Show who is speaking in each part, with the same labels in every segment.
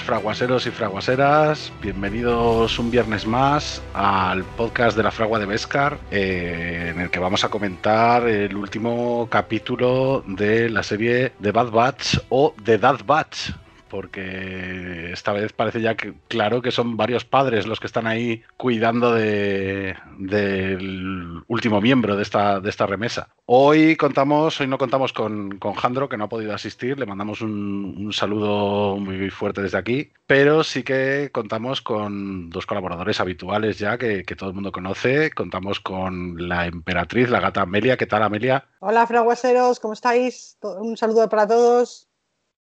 Speaker 1: Fraguaseros y fraguaseras. Bienvenidos un viernes más al podcast de la Fragua de Vescar, eh, en el que vamos a comentar el último capítulo de la serie de Bad Batch o The Bad Batch, porque esta vez parece ya que, claro que son varios padres los que están ahí cuidando de, del último miembro de esta, de esta remesa. Hoy contamos, hoy no contamos con, con Jandro, que no ha podido asistir, le mandamos un, un, saludo muy fuerte desde aquí, pero sí que contamos con dos colaboradores habituales ya que, que todo el mundo conoce. Contamos con la emperatriz, la gata Amelia. ¿Qué tal, Amelia?
Speaker 2: Hola, fraguaseros, ¿cómo estáis? Un saludo para todos.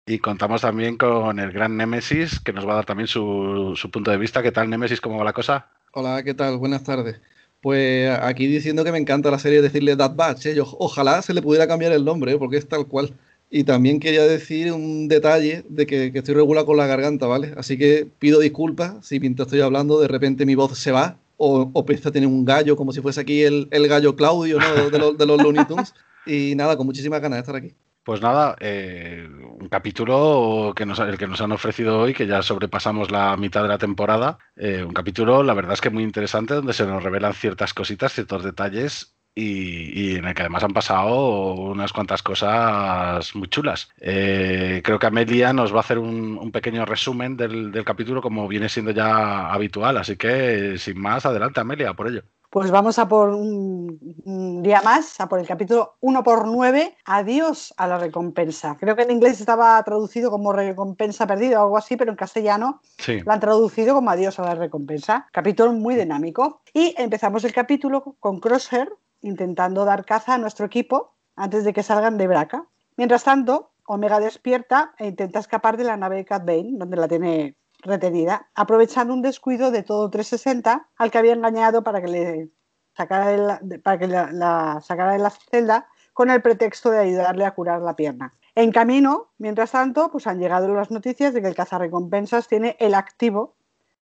Speaker 1: Y contamos también con el gran Némesis, que nos va a dar también su, su, punto de vista. ¿Qué tal, Némesis? ¿Cómo va la cosa?
Speaker 3: Hola, ¿qué tal? Buenas tardes. Pues aquí diciendo que me encanta la serie decirle That Batch. ¿eh? ojalá se le pudiera cambiar el nombre, ¿eh? porque es tal cual. Y también quería decir un detalle de que, que estoy regular con la garganta, ¿vale? Así que pido disculpas si mientras estoy hablando de repente mi voz se va o, o empieza a tener un gallo, como si fuese aquí el, el gallo Claudio, ¿no? De, de, los, de los Looney Tunes. Y nada, con muchísimas ganas de estar aquí.
Speaker 1: Pues nada, eh, un capítulo que nos, el que nos han ofrecido hoy, que ya sobrepasamos la mitad de la temporada. Eh, un capítulo, la verdad es que muy interesante, donde se nos revelan ciertas cositas, ciertos detalles y, en el que además han pasado unas cuantas cosas muy chulas. Eh, creo que Amelia nos va a hacer un, un pequeño resumen del, del, capítulo como viene siendo ya habitual, así que sin más, adelante Amelia, por ello.
Speaker 2: Pues vamos a por un, un, día más, a por el capítulo 1 por 9, Adiós a la recompensa. Creo que en inglés estaba traducido como recompensa perdida o algo así, pero en castellano
Speaker 1: sí.
Speaker 2: lo han traducido como Adiós a la recompensa. Capítulo muy dinámico. Y empezamos el capítulo con Crosshair intentando dar caza a nuestro equipo antes de que salgan de Braca. Mientras tanto, Omega despierta e intenta escapar de la nave de Cat Bane, donde la tiene retenida, aprovechando un descuido de todo 360 al que había engañado para que le sacara la, para que la, sacara de la celda con el pretexto de ayudarle a curar la pierna. En camino, mientras tanto, pues han llegado las noticias de que el cazarrecompensas tiene el activo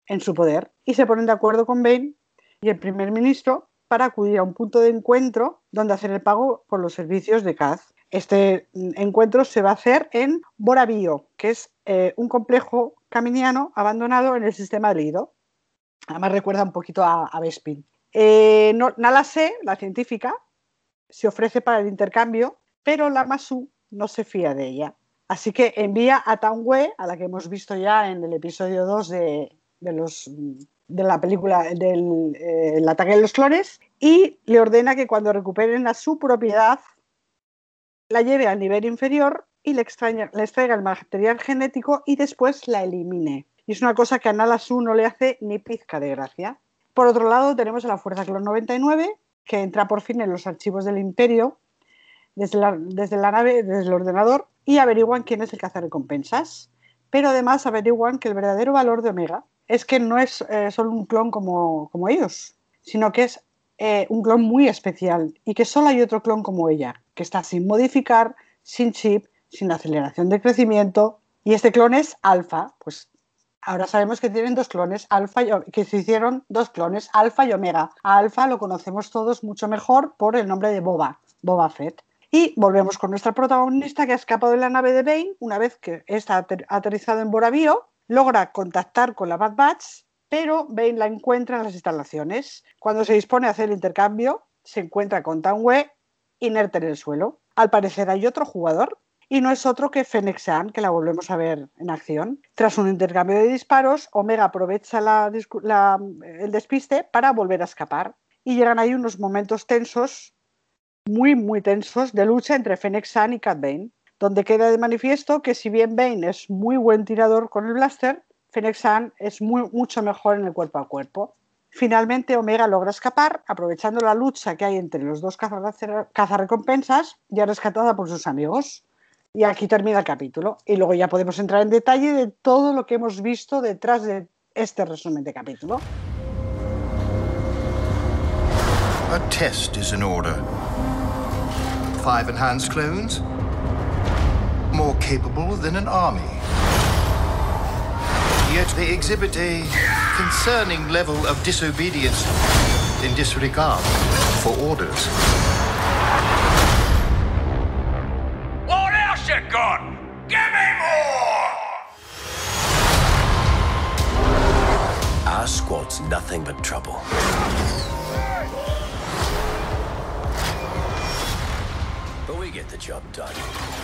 Speaker 2: en su poder y se ponen de acuerdo con Bane y el primer ministro para acudir a un punto de encuentro donde hacer el pago por los servicios de Kaz. Este encuentro se va a hacer en Boravio, que es eh, un complejo caminiano abandonado en el sistema Lido. Además recuerda un poquito a, a Bespin. Eh, la científica, se ofrece para el intercambio, pero la Masu no se fía de ella. Así que envía a Tangue, a la que hemos visto ya en el episodio 2 de, de, los, de la película del eh, ataque de los clones, y le ordena que cuando recuperen a su propiedad la lleve al nivel inferior y le, extraña, le extraiga el material genético y después la elimine. Y es una cosa que a Nala Su no le hace ni pizca de gracia. Por otro lado, tenemos a la Fuerza Clon 99, que entra por fin en los archivos del Imperio desde la, desde la nave, desde el ordenador, y averiguan quién es el cazarrecompensas. Pero además averiguan que el verdadero valor de Omega es que no es eh, solo un clon como, como ellos, sino que es eh, un clon muy especial y que solo hay otro clon como ella, que está sin modificar, sin chip, sin aceleración de crecimiento. Y este clon es alfa. Pues ahora sabemos que tienen dos clones, alfa y, que se hicieron dos clones, alfa y omega. A alfa lo conocemos todos mucho mejor por el nombre de Boba, Boba Fett. Y volvemos con nuestra protagonista que ha escapado de la nave de Bane una vez que está ater aterrizado en Boravio, logra contactar con la Bad Batch, pero Bane la encuentra en las instalaciones. Cuando se dispone a hacer el intercambio, se encuentra con Tanwe inerte en el suelo. Al parecer hay otro jugador y no es otro que Fennec San, que la volvemos a ver en acción. Tras un intercambio de disparos, Omega aprovecha el despiste para volver a escapar y llegan ahí unos momentos tensos, muy, muy tensos, de lucha entre Fennec San y Cat Bane, donde queda de manifiesto que si bien Bane es muy buen tirador con el blaster, Fennec San es mucho mejor en el cuerpo a cuerpo. Finalmente, Omega logra escapar, aprovechando la lucha que hay entre los dos cazarrecompensas, ya rescatada por sus amigos. Y aquí termina el capítulo. Y luego ya podemos entrar en detalle de todo lo que hemos visto detrás de este resumen de capítulo.
Speaker 4: A test is in order. Five enhanced clones, more capable than an army. Yet they exhibit a concerning level of disobedience in disregard for orders.
Speaker 5: your gun! Give me more!
Speaker 1: Our squad's nothing but trouble.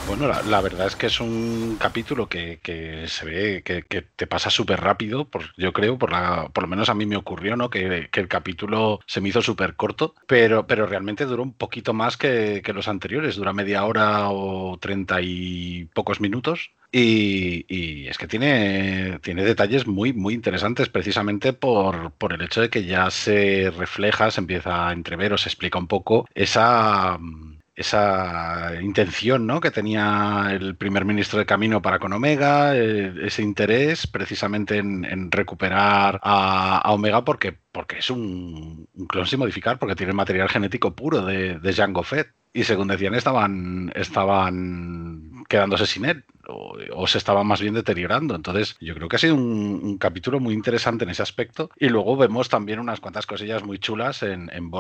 Speaker 1: Bueno, la, verdad es que es un capítulo que, se ve que, te pasa súper rápido, por, yo creo, por, la, por lo menos a mí me ocurrió, ¿no? Que, el capítulo se me hizo súper corto, pero, pero realmente duró un poquito más que, los anteriores, dura media hora o treinta y pocos minutos. Y, es que tiene, tiene detalles muy, muy interesantes precisamente por, por el hecho de que ya se refleja, se empieza a entrever o se explica un poco esa esa intención ¿no? que tenía el primer ministro de Camino para con Omega, eh, ese interés precisamente en, recuperar a, Omega porque, porque es un, clon sin modificar, porque tiene material genético puro de, de Jango Fett. Y según decían, estaban, estaban quedándose sin él o, se estaba más bien deteriorando. Entonces, yo creo que ha sido un, capítulo muy interesante en ese aspecto. Y luego vemos también unas cuantas cosillas muy chulas en, en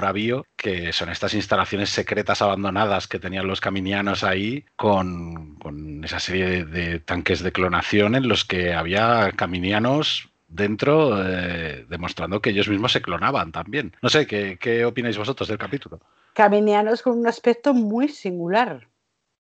Speaker 1: que son estas instalaciones secretas abandonadas que tenían los caminianos ahí con, esa serie de, tanques de clonación en los que había caminianos dentro, eh, demostrando que ellos mismos se clonaban también. No sé, ¿qué, ¿qué opináis vosotros del capítulo?
Speaker 2: Caminianos con un aspecto muy singular.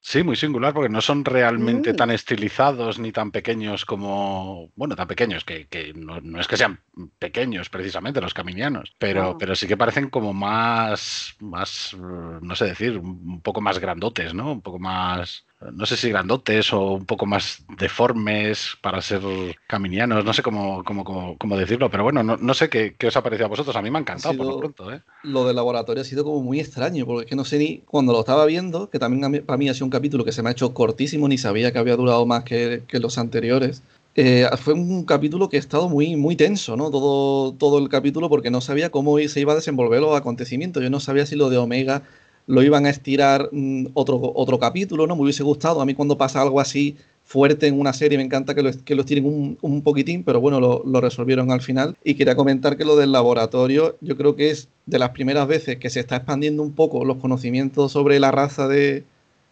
Speaker 1: Sí, muy singular porque no son realmente mm. tan estilizados ni tan pequeños como, bueno, tan pequeños, que, no, es que sean pequeños precisamente los caminianos, pero, pero sí que parecen como más, más, no sé decir, un poco más grandotes, ¿no? Un poco más, no sé si grandotes o un poco más deformes para ser caminianos, no sé cómo, cómo, cómo, decirlo, pero bueno, no, sé qué, os ha parecido a vosotros, a mí me ha encantado por lo pronto. ¿eh?
Speaker 3: Lo del laboratorio ha sido como muy extraño, porque es que no sé ni, cuando lo estaba viendo, que también para mí ha sido un capítulo que se me ha hecho cortísimo, ni sabía que había durado más que, que los anteriores. Eh, fue un capítulo que ha estado muy, muy tenso, ¿no? Todo, todo el capítulo, porque no sabía cómo se iba a desenvolver los acontecimientos. Yo no sabía si lo de Omega lo iban a estirar mm, otro, otro capítulo, ¿no? Me hubiese gustado. A mí cuando pasa algo así fuerte en una serie me encanta que lo, que lo estiren un, un, poquitín, pero bueno, lo, lo, resolvieron al final. Y quería comentar que lo del laboratorio yo creo que es de las primeras veces que se está expandiendo un poco los conocimientos sobre la raza de,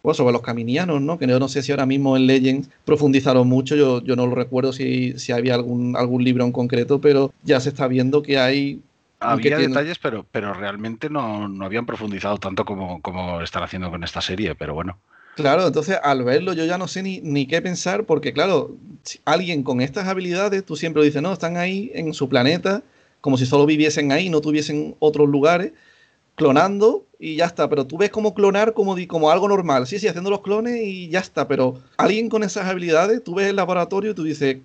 Speaker 3: bueno, sobre los caminianos, ¿no? Que yo no sé si ahora mismo en Legends profundizaron mucho, yo, yo no lo recuerdo si, si había algún, algún libro en concreto, pero ya se está viendo que hay
Speaker 1: había detalles, pero, pero realmente no, habían profundizado tanto como, como están haciendo con esta serie, pero bueno.
Speaker 3: Claro, entonces al verlo yo ya no sé ni, ni qué pensar, porque claro, alguien con estas habilidades, tú siempre dices, no, están ahí en su planeta, como si solo viviesen ahí, no tuviesen otros lugares, clonando y ya está. Pero tú ves como clonar como, como algo normal, sí, sí, haciendo los clones y ya está. Pero alguien con esas habilidades, tú ves el laboratorio y tú dices,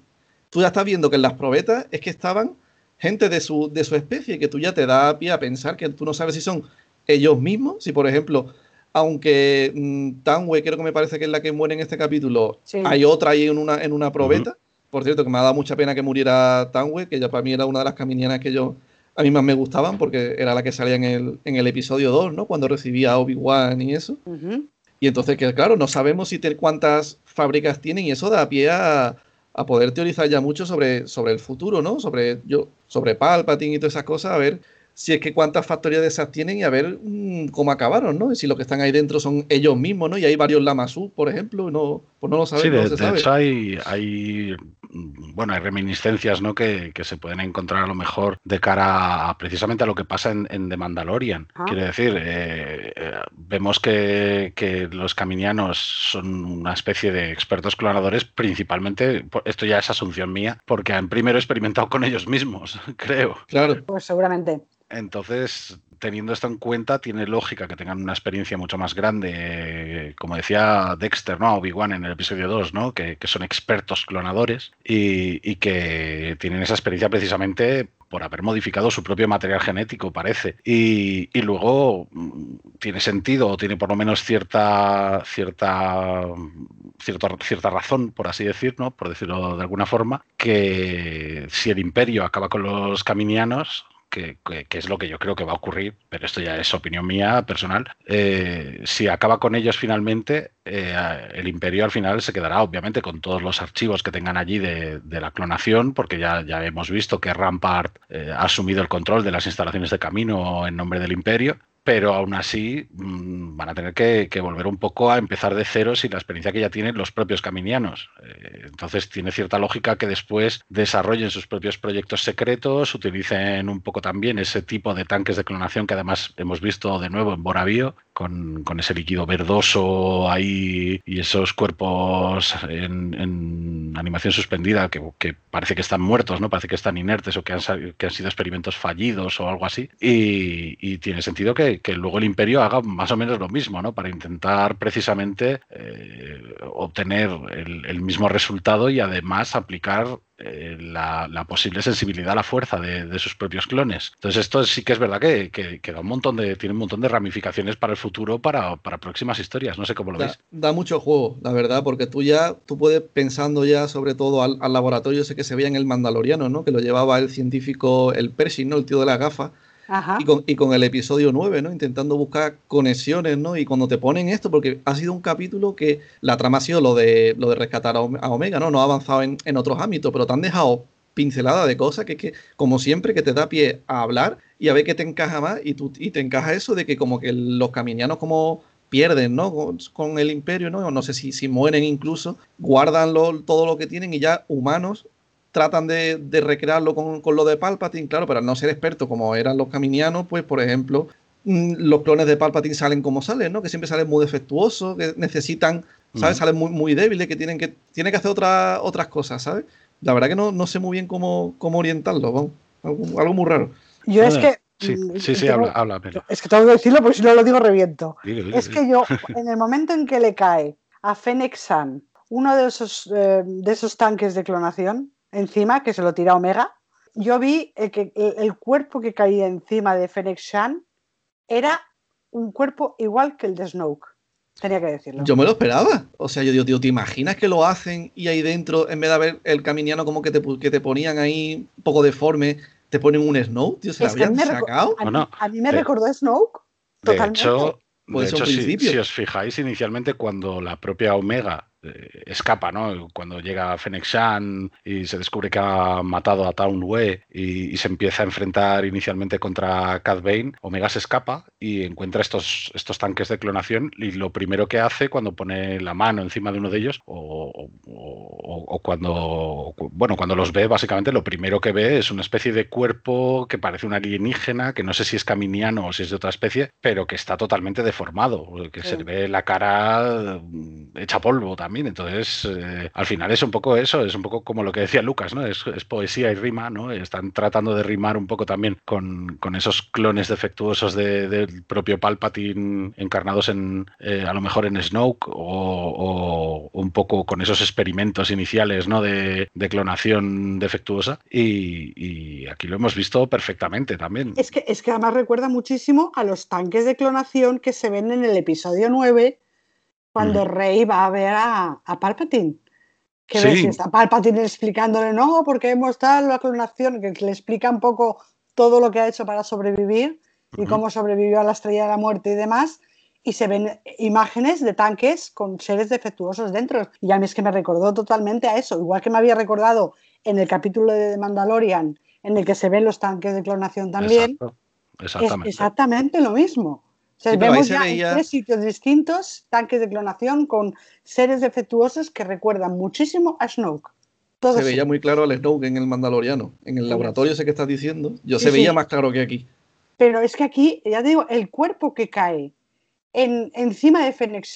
Speaker 3: tú ya estás viendo que en las probetas es que estaban gente de su, de su especie, que tú ya te da pie a pensar que tú no sabes si son ellos mismos, si por ejemplo, aunque mm, Tanwe creo que me parece que es la que muere en este capítulo, hay otra ahí en una, en una probeta. Por cierto, que me ha dado mucha pena que muriera Tanwe, que ya para mí era una de las caminianas que yo a mí más me gustaban porque era la que salía en el, en el episodio 2, ¿no? Cuando recibía a Obi-Wan y eso. Y entonces, que claro, no sabemos si cuántas fábricas tienen y eso da pie a, a poder teorizar ya mucho sobre, sobre el futuro, ¿no? Sobre, yo, sobre Palpatine y todas esas cosas, a ver si es que cuántas factorías de esas tienen y a ver mm, cómo acabaron, ¿no? Y si lo que están ahí dentro son ellos mismos, ¿no? Y hay varios Lamassu, por ejemplo, no, pues no lo sabemos.
Speaker 1: Sí, de, hecho hay, hay, mm, bueno, hay reminiscencias, ¿no? Que, se pueden encontrar a lo mejor de cara a, precisamente a lo que pasa en, en The Mandalorian. Quiere decir, eh, eh, vemos que, que, los caminianos son una especie de expertos clonadores, principalmente, esto ya es asunción mía, porque han primero experimentado con ellos mismos, creo.
Speaker 2: Claro. Pues seguramente.
Speaker 1: Entonces, teniendo esto en cuenta, tiene lógica que tengan una experiencia mucho más grande, como decía Dexter, ¿no? Obi-Wan en el episodio 2, ¿no? Que, son expertos clonadores y, que tienen esa experiencia precisamente por haber modificado su propio material genético, parece. Y, luego mm, tiene sentido, o tiene por lo menos cierta, cierta, cierta, cierta razón, por así decir, ¿no? por decirlo de alguna forma, que si el imperio acaba con los caminianos, que, es lo que yo creo que va a ocurrir, pero esto ya es opinión mía personal, eh, si acaba con ellos finalmente, eh, el imperio al final se quedará obviamente con todos los archivos que tengan allí de, la clonación, porque ya, hemos visto que Rampart eh, ha asumido el control de las instalaciones de camino en nombre del imperio, pero aún así mm, van a tener que, volver un poco a empezar de cero sin la experiencia que ya tienen los propios caminianos. Eh, entonces tiene cierta lógica que después desarrollen sus propios proyectos secretos, utilicen un poco también ese tipo de tanques de clonación que además hemos visto de nuevo en Boravio, con, ese líquido verdoso ahí y esos cuerpos en, animación suspendida que, parece que están muertos, ¿no? Parece que están inertes o que han sido experimentos fallidos o algo así. Y, tiene sentido que, luego el imperio haga más o menos lo mismo, ¿no? Para intentar precisamente eh, obtener el, mismo resultado y además aplicar eh, la, posible sensibilidad a la fuerza de, sus propios clones. Entonces esto sí que es verdad que, da un montón de, tiene un montón de ramificaciones para el futuro, para, próximas historias. No sé cómo lo
Speaker 3: da,
Speaker 1: veis.
Speaker 3: Da mucho juego, la verdad, porque tú ya, tú puedes pensando ya sobre todo al, laboratorio ese que se veía en el Mandaloriano, ¿no? Que lo llevaba el científico, el Pershing, ¿no? El tío de la gafa y con, el episodio 9, ¿no? Intentando buscar conexiones, ¿no? Y cuando te ponen esto, porque ha sido un capítulo que la trama ha sido lo de, lo de rescatar a Omega, ¿no? No ha avanzado en, otros ámbitos, pero te han dejado pincelada de cosas que, que, como siempre, que te da pie a hablar y a ver qué te encaja más y, tú, y te encaja eso de que como que los caminianos como pierden, ¿no? Con, el imperio, ¿no? No sé si, si mueren incluso, guardan todo lo que tienen y ya humanos tratan de, recrearlo con, lo de Palpatine, claro, pero al no ser experto como eran los caminianos, pues por ejemplo, mm, los clones de Palpatine salen como salen, ¿no? Que siempre salen muy defectuosos, que necesitan, ¿sabes? Salen muy, muy débiles, que tienen que, tienen que hacer otra, otras cosas, ¿sabes? La verdad que no, no sé muy bien cómo, cómo orientarlo, Algo, muy raro.
Speaker 2: Yo es que
Speaker 1: Sí, mm, sí, sí habla, habla
Speaker 2: Es que tengo que decirlo porque si no lo digo reviento. es que yo, en el momento en que le cae a Fennec San uno de esos, eh, de esos tanques de clonación, encima, que se lo tira Omega, yo vi el, que, el, cuerpo que caía encima de Fennec Shan era un cuerpo igual que el de Snoke. Tenía que decirlo.
Speaker 3: Yo me lo esperaba. O sea, yo digo, tío, ¿te imaginas que lo hacen y ahí dentro, en vez de haber el caminiano como que te, que te ponían ahí un poco deforme, te ponen un Snoke? Tío, ¿se lo habían sacado?
Speaker 2: A, mí, me recordó a Snoke. Totalmente.
Speaker 1: De hecho, de hecho si, os fijáis, inicialmente cuando la propia Omega eh, escapa, ¿no? Cuando llega Fennec Shan y se descubre que ha matado a Town Wei y, se empieza a enfrentar inicialmente contra Cad Bane, Omega se escapa y encuentra estos, estos tanques de clonación y lo primero que hace cuando pone la mano encima de uno de ellos o, cuando, bueno, cuando los ve, básicamente lo primero que ve es una especie de cuerpo que parece un alienígena, que no sé si es caminiano o si es de otra especie, pero que está totalmente deformado, que se le ve la cara mm, hecha polvo también entonces, eh, al final es un poco eso, es un poco como lo que decía Lucas, ¿no? Es, poesía y rima, ¿no? Están tratando de rimar un poco también con, esos clones defectuosos del propio Palpatine encarnados en, eh, a lo mejor en Snoke o, un poco con esos experimentos iniciales, ¿no? De, clonación defectuosa y, aquí lo hemos visto perfectamente también.
Speaker 2: Es que, es que además recuerda muchísimo a los tanques de clonación que se ven en el episodio 9 cuando Rey va a ver a, Palpatine. Que ves, está Palpatine explicándole, no, porque hemos dado la clonación, que le explica un poco todo lo que ha hecho para sobrevivir y cómo sobrevivió a la estrella de la muerte y demás. Y se ven imágenes de tanques con seres defectuosos dentro. Y a mí es que me recordó totalmente a eso. Igual que me había recordado en el capítulo de Mandalorian, en el que se ven los tanques de clonación también.
Speaker 1: Exactamente.
Speaker 2: Es exactamente lo mismo vemos ya en tres sitios distintos tanques de clonación con seres defectuosos que recuerdan muchísimo a Snoke.
Speaker 3: se veía muy claro al Snoke en el Mandaloriano. En el laboratorio ese que estás diciendo, yo se veía más claro que aquí.
Speaker 2: Pero es que aquí, ya digo, el cuerpo que cae en, encima de Fennec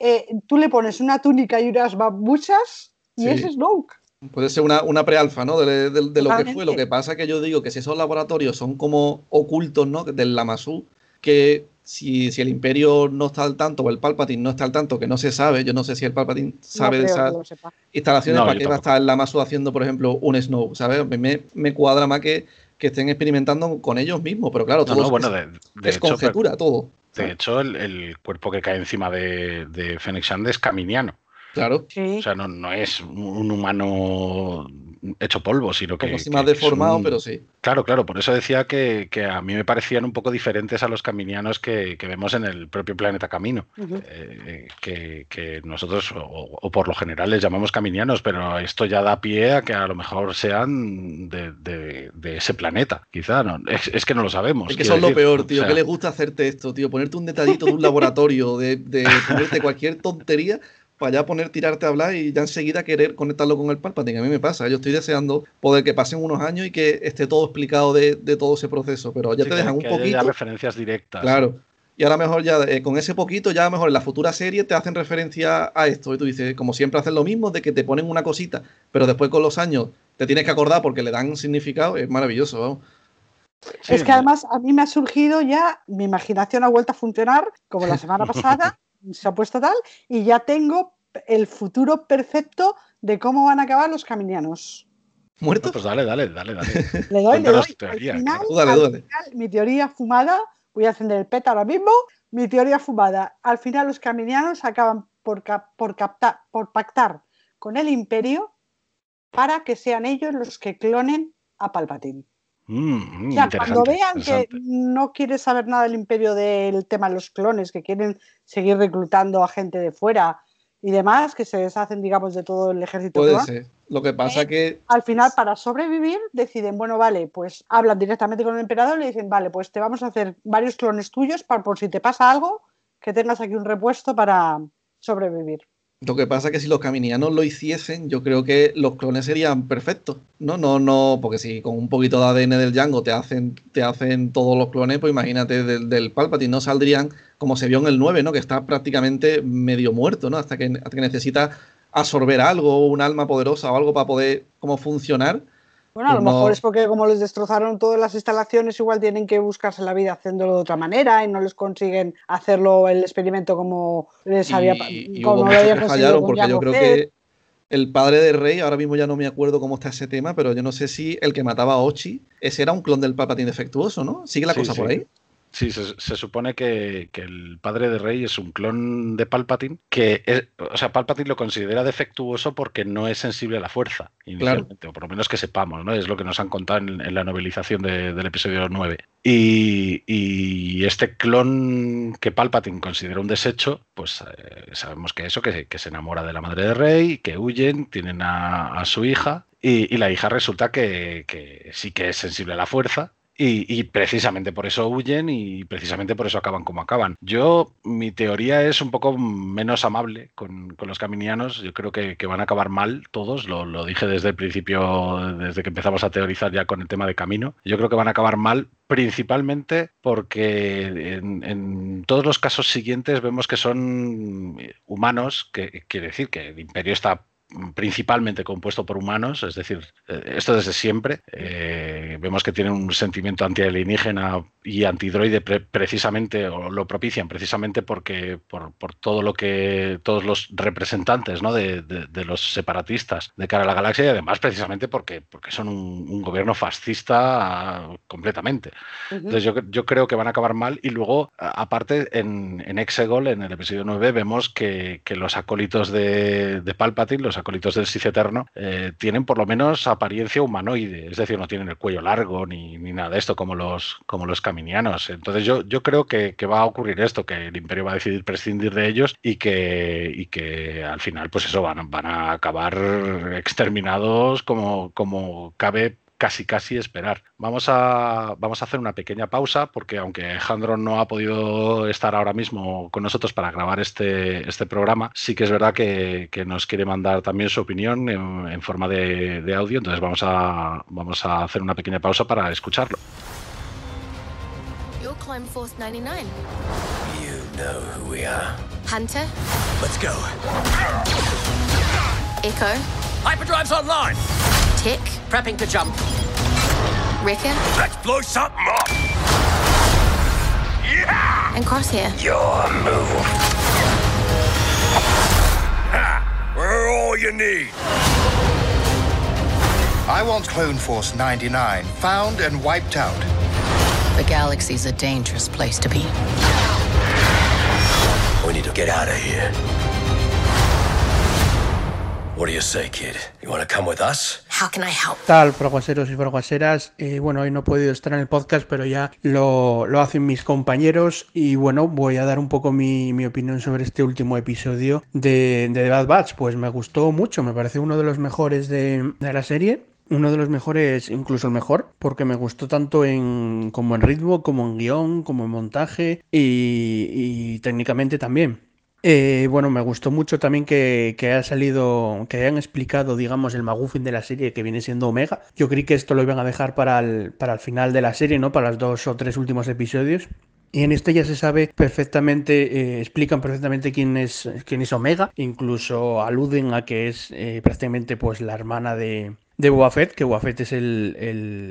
Speaker 2: eh, tú le pones una túnica y unas babuchas y es Snoke.
Speaker 3: Puede ser una, una prealfa, ¿no? De, lo que fue. Lo que pasa es que yo digo que si esos laboratorios son como ocultos, ¿no? Del Lamassu, que si, el Imperio no está al tanto o el Palpatine no está al tanto, que no se sabe, yo no sé si el Palpatine sabe de esas instalaciones para que va a estar la Masu haciendo, por ejemplo, un Snow, ¿sabes? Me, me cuadra más que, que, estén experimentando con ellos mismos, pero claro, todo
Speaker 1: bueno,
Speaker 3: es, conjetura, todo.
Speaker 1: De hecho, el, cuerpo que cae encima de, de Fennec Shand es caminiano.
Speaker 3: Claro.
Speaker 1: O sea, no, no, es un humano hecho polvo, sino que.
Speaker 3: Como si más deformado, pero sí.
Speaker 1: Claro, claro, por eso decía que, a mí me parecían un poco diferentes a los caminianos que, vemos en el propio planeta Camino, eh, que, nosotros, o, por lo general, les llamamos caminianos, pero esto ya da pie a que a lo mejor sean de, ese planeta, quizá, ¿no? Es, que no lo sabemos.
Speaker 3: Es que son lo peor, tío, que les gusta hacerte esto, tío, ponerte un detallito de un laboratorio, de, de ponerte cualquier tontería para ya poner, tirarte a hablar y ya enseguida querer conectarlo con el Palpatine. A mí me pasa, yo estoy deseando poder que pasen unos años y que esté todo explicado de, todo ese proceso, pero ya te dejan un poquito.
Speaker 1: referencias directas.
Speaker 3: Claro. Y ahora mejor ya, eh, con ese poquito, ya mejor en la futura serie te hacen referencia a esto. Y tú dices, como siempre hacen lo mismo, de que te ponen una cosita, pero después con los años te tienes que acordar porque le dan significado, es maravilloso, vamos.
Speaker 2: es que además a mí me ha surgido ya, mi imaginación ha vuelto a funcionar, como la semana pasada, se ha puesto tal, y ya tengo el futuro perfecto de cómo van a acabar los caminianos.
Speaker 3: ¿Muertos?
Speaker 1: pues dale, dale, dale, dale.
Speaker 2: Le doy, le doy. al final, mi teoría fumada, voy a encender el PET ahora mismo, mi teoría fumada. Al final los caminianos acaban por, por, captar, por pactar con el imperio para que sean ellos los que clonen a Palpatine.
Speaker 1: Mm,
Speaker 2: o sea, cuando vean que no quiere saber nada del imperio del tema de los clones, que quieren seguir reclutando a gente de fuera y demás, que se deshacen, digamos, de todo el ejército.
Speaker 3: Puede ser. Lo que pasa eh, que...
Speaker 2: Al final, para sobrevivir, deciden, bueno, vale, pues hablan directamente con el emperador y le dicen, vale, pues te vamos a hacer varios clones tuyos para por si te pasa algo, que tengas aquí un repuesto para sobrevivir.
Speaker 3: Lo que pasa es que si los caminianos lo hiciesen, yo creo que los clones serían perfectos. No, no, no, porque si con un poquito de ADN del Django te hacen, te hacen todos los clones, pues imagínate del, del Palpatine, no saldrían como se vio en el 9, ¿no? Que está prácticamente medio muerto, ¿no? Hasta que, hasta que necesita absorber algo, un alma poderosa o algo para poder como funcionar
Speaker 2: bueno, a lo mejor es porque como les destrozaron todas las instalaciones, igual tienen que buscarse la vida haciéndolo de otra manera y no les consiguen hacerlo el experimento como les había
Speaker 3: y, como había que fallaron porque yo creo que el padre de Rey, ahora mismo ya no me acuerdo cómo está ese tema, pero yo no sé si el que mataba a Ochi, ese era un clon del Palpatine defectuoso, ¿no? ¿Sigue la cosa por ahí?
Speaker 1: Sí, se, supone que, el padre de Rey es un clon de Palpatine, que o sea, Palpatine lo considera defectuoso porque no es sensible a la fuerza, inicialmente, o por lo menos que sepamos, ¿no? Es lo que nos han contado en, la novelización del episodio 9. Y, este clon que Palpatine considera un desecho, pues eh, sabemos que eso, que, se enamora de la madre de Rey, que huyen, tienen a, su hija, y, la hija resulta que, que, sí que es sensible a la fuerza y, precisamente por eso huyen y precisamente por eso acaban como acaban. Yo, mi teoría es un poco menos amable con, los caminianos. Yo creo que, van a acabar mal todos. Lo, dije desde el principio, desde que empezamos a teorizar ya con el tema de camino. Yo creo que van a acabar mal principalmente porque en, todos los casos siguientes vemos que son humanos, que quiere decir que el imperio está principalmente compuesto por humanos, es decir, eh, esto desde siempre. Eh, vemos que tienen un sentimiento anti-alienígena y antidroide precisamente, o lo propician precisamente porque por, todo lo que todos los representantes ¿no? de, los separatistas de cara a la galaxia y además precisamente porque, porque son un, gobierno fascista completamente. Entonces yo, yo, creo que van a acabar mal y luego, aparte, en, en Exegol, en el episodio 9, vemos que, que los acólitos de, de Palpatine, los acólitos del Sith eh, tienen por lo menos apariencia humanoide, es decir, no tienen el cuello largo ni, ni nada de esto como los, como los caminianos. Entonces yo, yo creo que, que, va a ocurrir esto, que el imperio va a decidir prescindir de ellos y que, y que al final, pues eso, van, van a acabar exterminados como, como cabe casi casi esperar. Vamos a, vamos a hacer una pequeña pausa porque aunque Alejandro no ha podido estar ahora mismo con nosotros para grabar este, este programa, sí que es verdad que, nos quiere mandar también su opinión en, forma de, audio, entonces vamos a, vamos a hacer una pequeña pausa para escucharlo. Force 99. You know who we are. Hunter. Let's go. Echo. Hyperdrive's online. Tick. Prepping to jump. Reckon? Let's blow something up! Yeah! And Crosshair. Your move. Ha!
Speaker 4: We're all you need. I want Clone Force 99 found and wiped out.
Speaker 5: The galaxy's a dangerous place to be.
Speaker 4: We need to get out of here. What do you say, kid? You want to come with us?
Speaker 5: How can I help?
Speaker 6: tal, fraguaseros y fraguaseras? Eh, bueno, hoy no he podido estar en el podcast, pero ya lo, lo hacen mis compañeros y bueno, voy a dar un poco mi, mi opinión sobre este último episodio de, de The Bad Batch. Pues me gustó mucho, me parece uno de los mejores de, de la serie. Uno de los mejores, incluso el mejor, porque me gustó tanto en, como en ritmo, como en guion, como en montaje y, y técnicamente también. Eh, bueno, me gustó mucho también que, que haya salido, que hayan explicado, digamos, el McGuffin de la serie que viene siendo Omega. Yo creí que esto lo iban a dejar para el, para el final de la serie, ¿no? Para los dos o tres últimos episodios. Y en este ya se sabe perfectamente, eh, explican perfectamente quién es, quién es Omega, incluso aluden a que es eh, prácticamente pues la hermana de, de Boba Fett, que Boba Fett es el,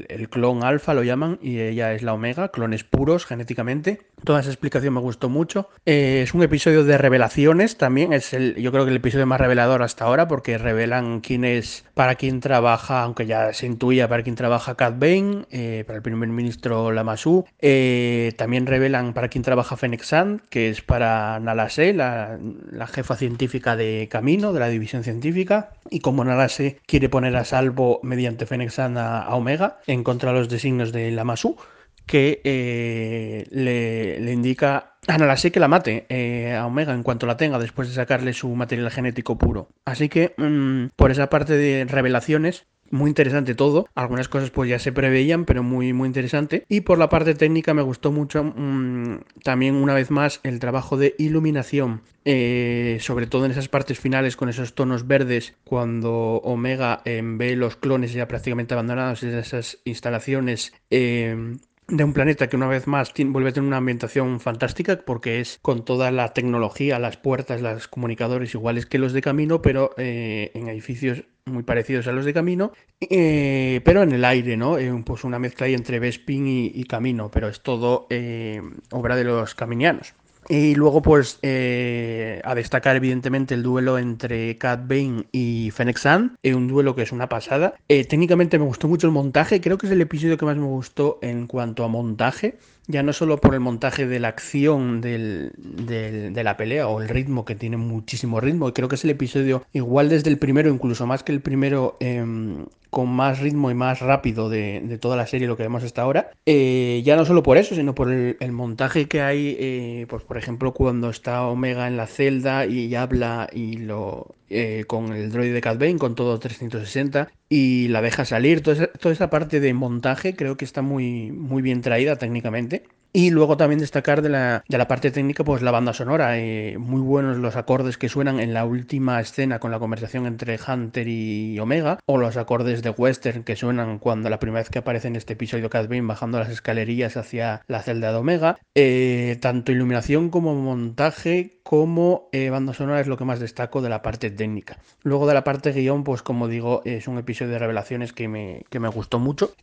Speaker 6: el- clon alfa, lo llaman, y ella es la omega, clones puros genéticamente. Toda esa explicación me gustó mucho. Eh, es un episodio de revelaciones también, es el, yo creo que el episodio más revelador hasta ahora, porque revelan quién es, para quién trabaja, aunque ya se intuía para quién trabaja Cat Bane, eh, para el primer ministro Lamassu. Eh, también revelan para quién trabaja Fennec Sand, que es para Nala Se, la, la jefa científica de Camino, de la división científica. Y como Nala Se quiere poner a salvo mediante Fennec Sand a, Omega en contra de los designios de Lamassu, que eh, le, le indica a Nala Se que la mate eh, a Omega en cuanto la tenga después de sacarle su material genético puro. Así que mm, por esa parte de revelaciones muy interesante todo. Algunas cosas pues ya se preveían, pero muy muy interesante. Y por la parte técnica me gustó mucho mm, también una vez más el trabajo de iluminación. eh, sobre todo en esas partes finales con esos tonos verdes cuando Omega eh, ve los clones ya prácticamente abandonados en esas instalaciones eh, de un planeta que una vez más vuelve a tener una ambientación fantástica porque es con toda la tecnología, las puertas, los comunicadores iguales que los de camino, pero eh, en edificios muy parecidos a los de camino, eh, pero en el aire, ¿no? Eh, pues una mezcla ahí entre Bespin y, y Camino, pero es todo eh, obra de los caminianos. Y luego, pues, eh, a destacar evidentemente el duelo entre Cat Bane y Fennec Sand, eh, un duelo que es una pasada. Eh, técnicamente me gustó mucho el montaje, creo que es el episodio que más me gustó en cuanto a montaje, ya no solo por el montaje de la acción del- de la pelea o el ritmo, que tiene muchísimo ritmo, y creo que es el episodio igual desde el primero, incluso más que el primero, em, con más ritmo y más rápido de, de toda la serie, lo que vemos hasta ahora. Eh, ya no solo por eso, sino por el, el montaje que hay, eh, pues por ejemplo, cuando está Omega en la celda y habla y lo eh, con el droide de Bane, con todo 360, y la deja salir. Toda esa, toda esa parte de montaje creo que está muy, muy bien traída técnicamente. Y luego también destacar de la, de la parte técnica, pues la banda sonora. eh, muy buenos los acordes que suenan en la última escena con la conversación entre Hunter y Omega. O los acordes de Western que suenan cuando la primera vez que aparece en este episodio Cat Bane bajando las escalerillas hacia la celda de Omega. Eh, tanto iluminación como montaje como eh, banda sonora es lo que más destaco de la parte técnica. Luego de la parte guion, pues como digo, es un episodio de revelaciones que me, que me gustó mucho.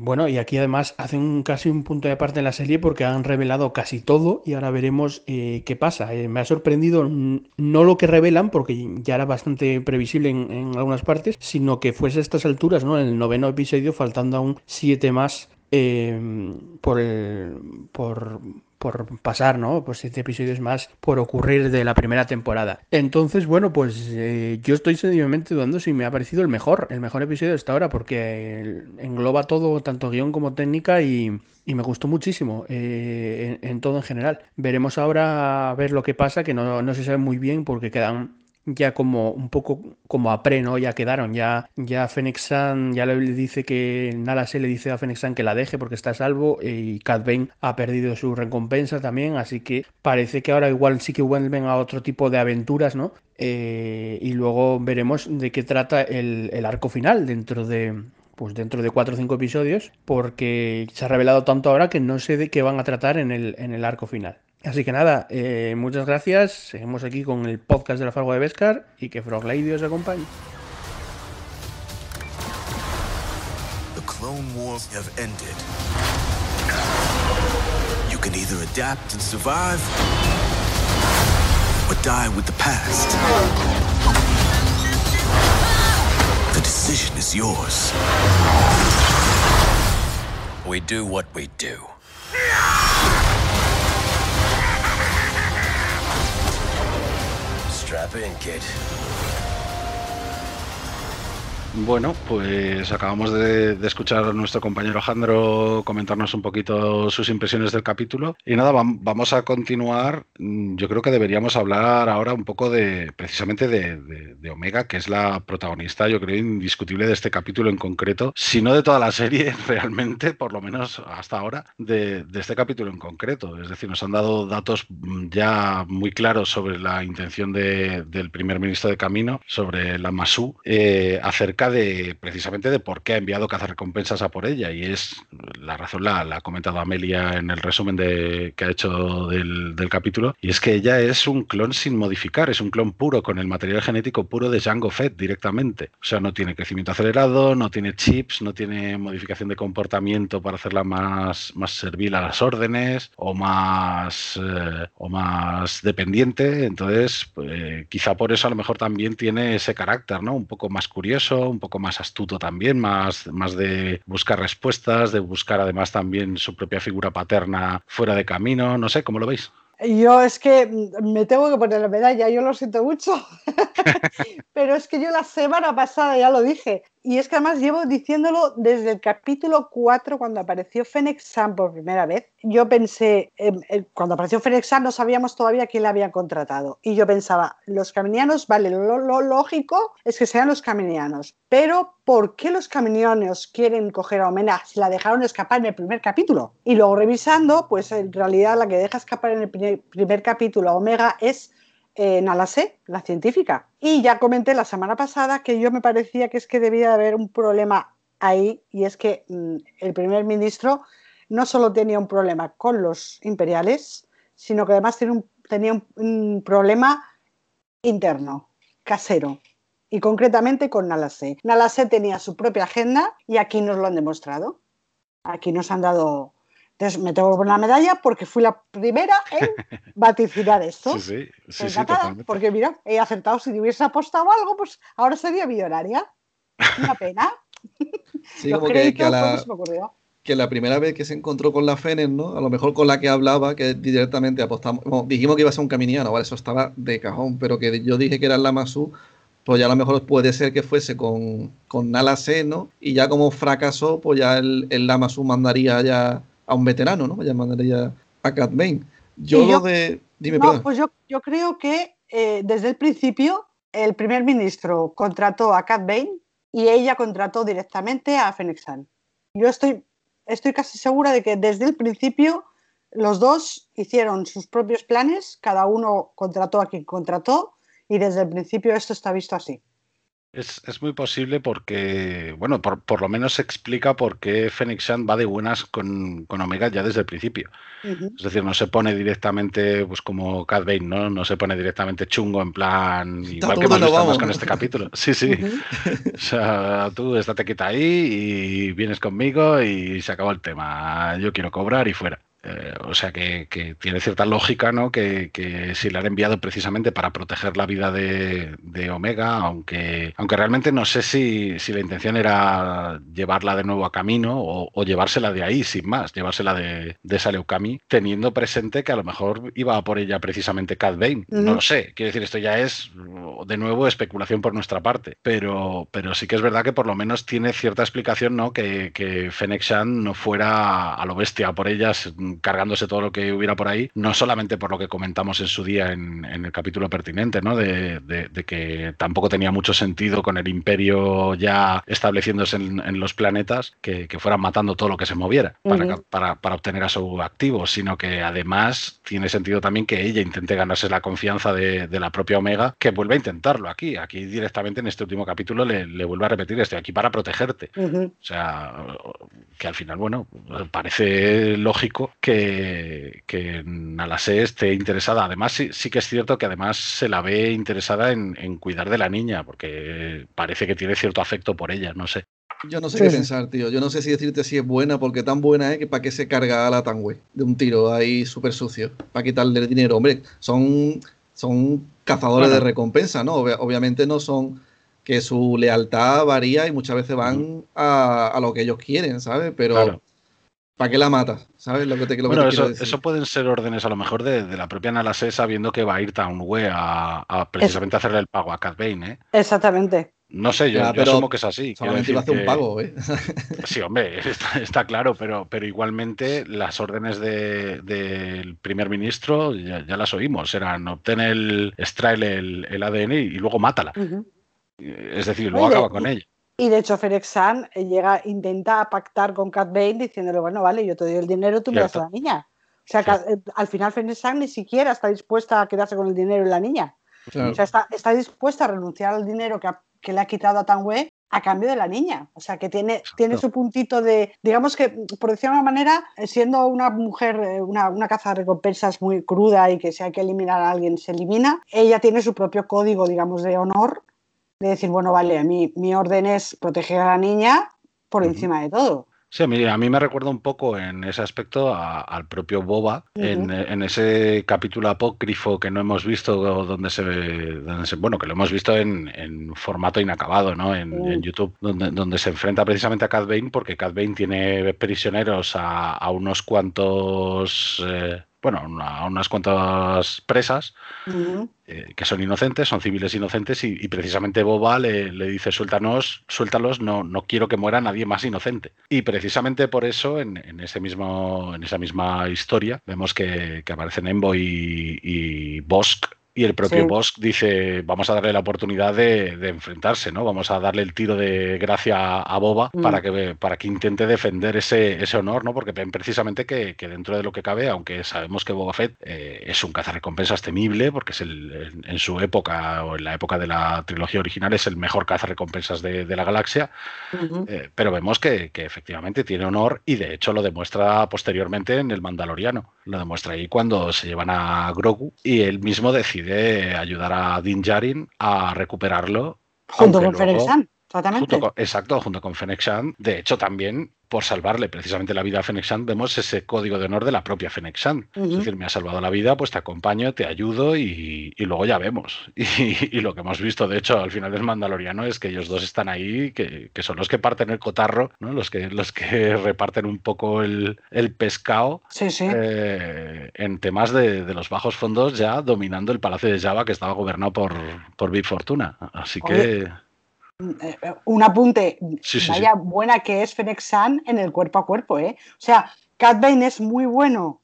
Speaker 6: Bueno, y aquí además hacen un- casi un punto de aparte en la serie porque han revelado casi todo y ahora veremos eh, qué pasa. Eh, me ha sorprendido no lo que revelan, porque ya era bastante previsible en, algunas partes, sino que fuese a estas alturas, ¿no? En el noveno episodio, faltando aún siete más eh, por, el- por, pasar, ¿no? Pues siete episodios más por ocurrir de la primera temporada. Entonces, bueno, pues yo estoy sencillamente dudando si me ha parecido el mejor, el mejor episodio hasta ahora, porque engloba todo, tanto guion como técnica, y, y me gustó muchísimo eh, en, todo en general. Veremos ahora a ver lo que pasa, que no, no se sabe muy bien porque quedan ya como un poco como a pre, ¿no? Ya quedaron, ya, ya ya le dice que Nala se le dice a Fennec Sand que la deje porque está a salvo y Cat ha perdido su recompensa también, así que parece que ahora igual sí que vuelven a otro tipo de aventuras, ¿no? Eh, y luego veremos de qué trata el, el arco final dentro de, pues dentro de cuatro o cinco episodios, porque se ha revelado tanto ahora que no sé de qué van a tratar en el, en el arco final. Así que nada, eh, muchas gracias. Seguimos aquí con el podcast de la Fargo de Vescar y que Frog Lady os acompañe.
Speaker 7: The Clone Wars have ended. You can either adapt and survive, or die with the past. Decision is yours.
Speaker 8: We do what we do. Strap in, kid.
Speaker 1: Bueno, pues acabamos de, escuchar a nuestro compañero Alejandro comentarnos un poquito sus impresiones del capítulo. Y nada, vamos a continuar. Yo creo que deberíamos hablar ahora un poco de precisamente de, de, Omega, que es la protagonista, yo creo, indiscutible de este capítulo en concreto, si no de toda la serie, realmente, por lo menos hasta ahora, de, este capítulo en concreto. Es decir, nos han dado datos ya muy claros sobre la intención del primer ministro de Camino, sobre la Masú, eh, acerca de precisamente de por qué ha enviado cazarrecompensas a por ella. Y es la razón, la, ha comentado Amelia en el resumen de, que ha hecho del, del, capítulo. Y es que ella es un clon sin modificar, es un clon puro, con el material genético puro de Django Fett directamente. O sea, no tiene crecimiento acelerado, no tiene chips, no tiene modificación de comportamiento para hacerla más, más servil a las órdenes o más, eh, o más dependiente. Entonces, pues, quizá por eso a lo mejor también tiene ese carácter, ¿no? Un poco más curioso, un poco más astuto también, más, más de buscar respuestas, de buscar además también su propia figura paterna fuera de camino. No sé, ¿cómo lo veis?
Speaker 2: Yo es que me tengo que poner la medalla, yo lo siento mucho, pero es que yo la semana pasada ya lo dije, y es que además llevo diciéndolo desde el capítulo 4 cuando apareció Fennec Sam por primera vez. Yo pensé, eh, eh, cuando apareció Fennec Sam no sabíamos todavía quién la había contratado, y yo pensaba, los caminianos, vale, lo, lo lógico es que sean los caminianos, pero ¿por qué los caminianos quieren coger a Omena si la dejaron escapar en el primer capítulo? Y luego revisando, pues en realidad la que deja escapar en el primer, primer capítulo a Omega es Nalase, la científica. Y ya comenté la semana pasada que yo me parecía que es que debía haber un problema ahí y es que mm, el primer ministro no solo tenía un problema con los imperiales, sino que además tenía un problema interno, casero, y concretamente con Nalase. Nalase tenía su propia agenda y aquí nos lo han demostrado. Aquí nos han dado entonces me tengo que poner la medalla porque fui la primera en vaticinar esto.
Speaker 1: Sí, sí, sí,
Speaker 2: sí Porque mira, he acertado. Si te hubiese apostado algo, pues ahora sería millonaria. Una pena.
Speaker 3: Sí, como que, que, a la, que, la, primera vez que se encontró con la Fénix, ¿no? A lo mejor con la que hablaba, que directamente apostamos. Bueno, dijimos que iba a ser un caminiano, ¿vale? Eso estaba de cajón, pero que yo dije que era la Masú, pues ya a lo mejor puede ser que fuese con, con Nala C, ¿no? Y ya como fracasó, pues ya el, el Lamasu mandaría ya a un veterano, ¿no? Ya mandaría a Cat Bane. Yo, yo, lo de. Dime,
Speaker 2: no, pues yo, yo, creo que eh, desde el principio el primer ministro contrató a Cat Bane y ella contrató directamente a Fenixan. Yo estoy, estoy casi segura de que desde el principio los dos hicieron sus propios planes, cada uno contrató a quien contrató y desde el principio esto está visto así.
Speaker 1: Es, es, muy posible porque, bueno, por, por, lo menos se explica por qué Phoenix Shan va de buenas con, con Omega ya desde el principio. Uh -huh. Es decir, no se pone directamente, pues como Cad Bane, ¿no? No se pone directamente chungo en plan, igual que hemos visto más con este capítulo. Sí, sí. Uh -huh. o sea, tú estate quita ahí y vienes conmigo y se acabó el tema. Yo quiero cobrar y fuera. Eh, o sea que, que, tiene cierta lógica, ¿no? Que, que, si la han enviado precisamente para proteger la vida de, de Omega, aunque, aunque realmente no sé si, si, la intención era llevarla de nuevo a camino o, o llevársela de ahí, sin más, llevársela de, de Saleukami, teniendo presente que a lo mejor iba a por ella precisamente Cad Bane. Uh -huh. No lo sé, quiero decir, esto ya es de nuevo especulación por nuestra parte, pero, pero sí que es verdad que por lo menos tiene cierta explicación, ¿no? Que, que Fennec Shan no fuera a lo bestia por ellas cargándose todo lo que hubiera por ahí, no solamente por lo que comentamos en su día en, en el capítulo pertinente, ¿no? De, de, de, que tampoco tenía mucho sentido con el imperio ya estableciéndose en, en los planetas, que, que, fueran matando todo lo que se moviera para, uh -huh. para, para, obtener a su activo, sino que además tiene sentido también que ella intente ganarse la confianza de, de la propia Omega, que vuelve a intentarlo aquí. Aquí directamente en este último capítulo le, le vuelve a repetir, estoy aquí para protegerte. Uh -huh. O sea, que al final, bueno, parece lógico que, que Nalase esté interesada. Además, sí, sí, que es cierto que además se la ve interesada en, en, cuidar de la niña, porque parece que tiene cierto afecto por ella, no sé.
Speaker 3: Yo no sé sí. qué pensar, tío. Yo no sé si decirte si es buena, porque tan buena es que para qué se carga a la Tanwe de un tiro ahí súper sucio, para quitarle el dinero. Hombre, son, son cazadores bueno. de recompensa, ¿no? Ob obviamente no son que su lealtad varía y muchas veces van a, a lo que ellos quieren, ¿sabes? Pero claro. ¿Para qué la matas? ¿Sabes lo que te, lo
Speaker 1: bueno,
Speaker 3: que
Speaker 1: te eso, decir? eso, pueden ser órdenes a lo mejor de, de la propia Nalase sabiendo que va a ir Townway a, a precisamente es... hacerle el pago a Cat Bane, ¿eh?
Speaker 2: Exactamente.
Speaker 1: No sé, yo,
Speaker 3: Ya,
Speaker 1: yo asumo que es así. Quiero
Speaker 3: Solamente lo hace
Speaker 1: decir
Speaker 3: un pago, ¿eh?
Speaker 1: Sí, hombre, está, está claro, pero, pero igualmente las órdenes de- del primer ministro ya, ya las oímos. Eran obtén el, extrae el, el ADN y luego mátala. Es decir, luego
Speaker 2: Oye,
Speaker 1: acaba con ella.
Speaker 2: Y de hecho, Fennec San eh, llega, intenta pactar con Cat Bane diciéndole, bueno, vale, yo te doy el dinero, tú me das a la niña. O sea, que, eh, al final Fennec San ni siquiera está dispuesta a quedarse con el dinero y la niña.
Speaker 3: Claro.
Speaker 2: O sea, está, está dispuesta a renunciar al dinero que, ha- que le ha quitado a Tanway a cambio de la niña. O sea, que tiene, tiene su puntito de, digamos que, por decirlo de una manera, eh, siendo una mujer, una, una caza de recompensas muy cruda y que si hay que eliminar a alguien, se elimina, ella tiene su propio código, digamos, de honor, de decir, bueno, vale, a mí, mi orden es proteger a la niña por encima de todo.
Speaker 1: Sí, a mí, a mí me recuerda un poco en ese aspecto a- al propio Boba, en, en ese capítulo apócrifo que no hemos visto, donde se, donde se- bueno, que lo hemos visto en, en formato inacabado, ¿no? En, en YouTube, donde, donde se enfrenta precisamente a Cad Bane, porque Cad Bane tiene prisioneros a, a unos cuantos, eh, bueno, a unas cuantas presas eh, que son inocentes, son civiles inocentes, y, y precisamente Boba le, le dice, suéltanos, suéltalos, no, no quiero que muera nadie más inocente. Y precisamente por eso, en, en ese mismo, en esa misma historia, vemos que, que aparecen Envoy y, y Bosk. Y el propio
Speaker 2: Sí.
Speaker 1: Dice, vamos a darle la oportunidad de, de enfrentarse, ¿no? Vamos a darle el tiro de gracia a Boba
Speaker 2: Mm.
Speaker 1: para, que, para que intente defender ese, ese honor, ¿no? Porque ven precisamente que, que dentro de lo que cabe, aunque sabemos que Boba Fett eh, es un cazarrecompensas temible, porque es el, en, en su época o en la época de la trilogía original es el mejor cazarrecompensas de, de la galaxia, eh, pero vemos que, que efectivamente tiene honor y de hecho lo demuestra posteriormente en el Mandaloriano. Lo demuestra ahí cuando se llevan a Grogu y él mismo decide ayudar a Din Djarin a recuperarlo.
Speaker 2: Junto con
Speaker 1: luego- Junto con- exacto, junto con Fennec Shand. De hecho, también por salvarle precisamente la vida a Fennec Shand, vemos ese código de honor de la propia Fennec Shand. Es decir, me ha salvado la vida, pues te acompaño, te ayudo y, y luego ya vemos. Y, y lo que hemos visto, de hecho, al final del Mandaloriano es que ellos dos están ahí, que, que son los que parten el cotarro, ¿no? los, que, los que reparten un poco el, el pescado.
Speaker 2: Sí, sí.
Speaker 1: eh, en temas de, de los bajos fondos ya dominando el palacio de Java que estaba gobernado por, por Big Fortuna. Así que...
Speaker 2: Oye, un apunte,
Speaker 1: Sí, sí,
Speaker 2: vaya buena que es Fennec San en el cuerpo a cuerpo, ¿eh? O sea, Cat Bane es muy bueno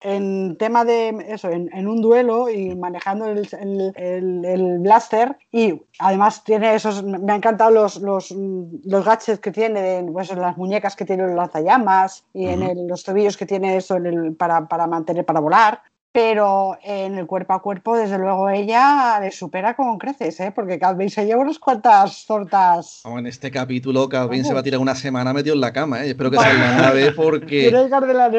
Speaker 2: en tema de eso, en, en un duelo y manejando el, el- el- el blaster y además tiene esos, me han encantado los, los, los gadgets que tiene, pues, en las muñecas que tiene los lanzallamas y en los tobillos que tiene eso en para, para mantener, para volar. Pero en el cuerpo a cuerpo, desde luego, ella le supera con creces, ¿eh? porque Bane se lleva unas cuantas tortas.
Speaker 3: Vamos, en este capítulo, Calvin se va a tirar una semana metido en la cama, ¿eh? Espero que sea una vez porque.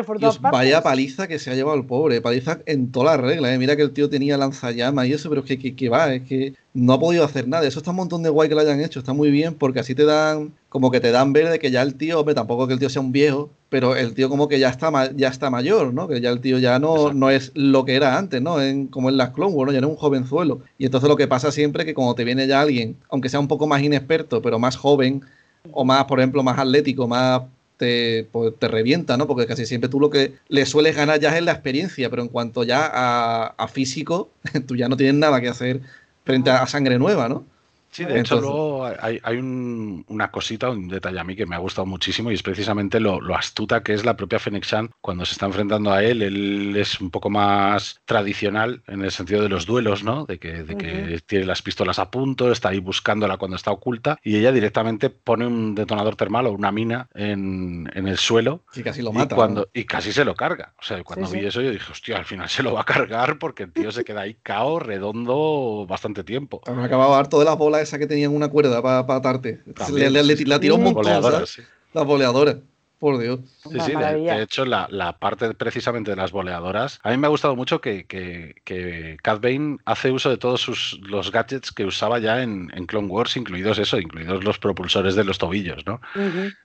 Speaker 2: Por
Speaker 3: Dios, vaya paliza que se ha llevado el pobre, paliza en todas las reglas. ¿eh? Mira que el tío tenía lanzallamas y eso, pero es que, que, que va, es que no ha podido hacer nada. Eso está un montón de guay que lo hayan hecho, está muy bien porque así te dan, como que te dan ver de que ya el tío, hombre, tampoco que el tío sea un viejo, pero el tío como que ya está, ya está mayor, ¿no? Que ya el tío ya no,
Speaker 1: Exacto.
Speaker 3: no es lo que era antes, ¿no? En, como en las Clone Wars, ¿no? Ya es un jovenzuelo. Y entonces lo que pasa siempre es que cuando te viene ya alguien, aunque sea un poco más inexperto, pero más joven, o más, por ejemplo, más atlético, más te, pues, te revienta, ¿no? Porque casi siempre tú lo que le sueles ganar ya es la experiencia, pero en cuanto ya a, a físico, tú ya no tienes nada que hacer frente a, sangre nueva, ¿no?
Speaker 1: Sí, de hecho, luego hay, hay un- una cosita, un detalle a mí que me ha gustado muchísimo y es precisamente lo, lo astuta que es la propia Fennec Shand cuando se está enfrentando a él. Él es un poco más tradicional en el sentido de los duelos, ¿no? De que, de que tiene las pistolas a punto, está ahí buscándola cuando está oculta y ella directamente pone un detonador termal o una mina en, en el suelo
Speaker 3: Y casi lo
Speaker 1: y,
Speaker 3: mata.
Speaker 1: cuando,
Speaker 3: ¿no?
Speaker 1: y casi se lo carga. O sea, cuando
Speaker 2: Sí,
Speaker 1: vi
Speaker 2: sí.
Speaker 1: eso yo dije, hostia, al final se lo va a cargar porque el tío se queda ahí cao, redondo, bastante tiempo.
Speaker 3: Me acababa harto de las esas que tenían una cuerda para atarte.
Speaker 1: También,
Speaker 3: Le- le-
Speaker 1: sí,
Speaker 3: le- la tiró un montón. Las boleadoras. Por Dios.
Speaker 1: Sí, sí, de, hecho, la, la parte precisamente de las boleadoras. A mí me ha gustado mucho que, que, que Cad Bane hace uso de todos sus, los gadgets que usaba ya en, en Clone Wars, incluidos eso, incluidos los propulsores de los tobillos, ¿no?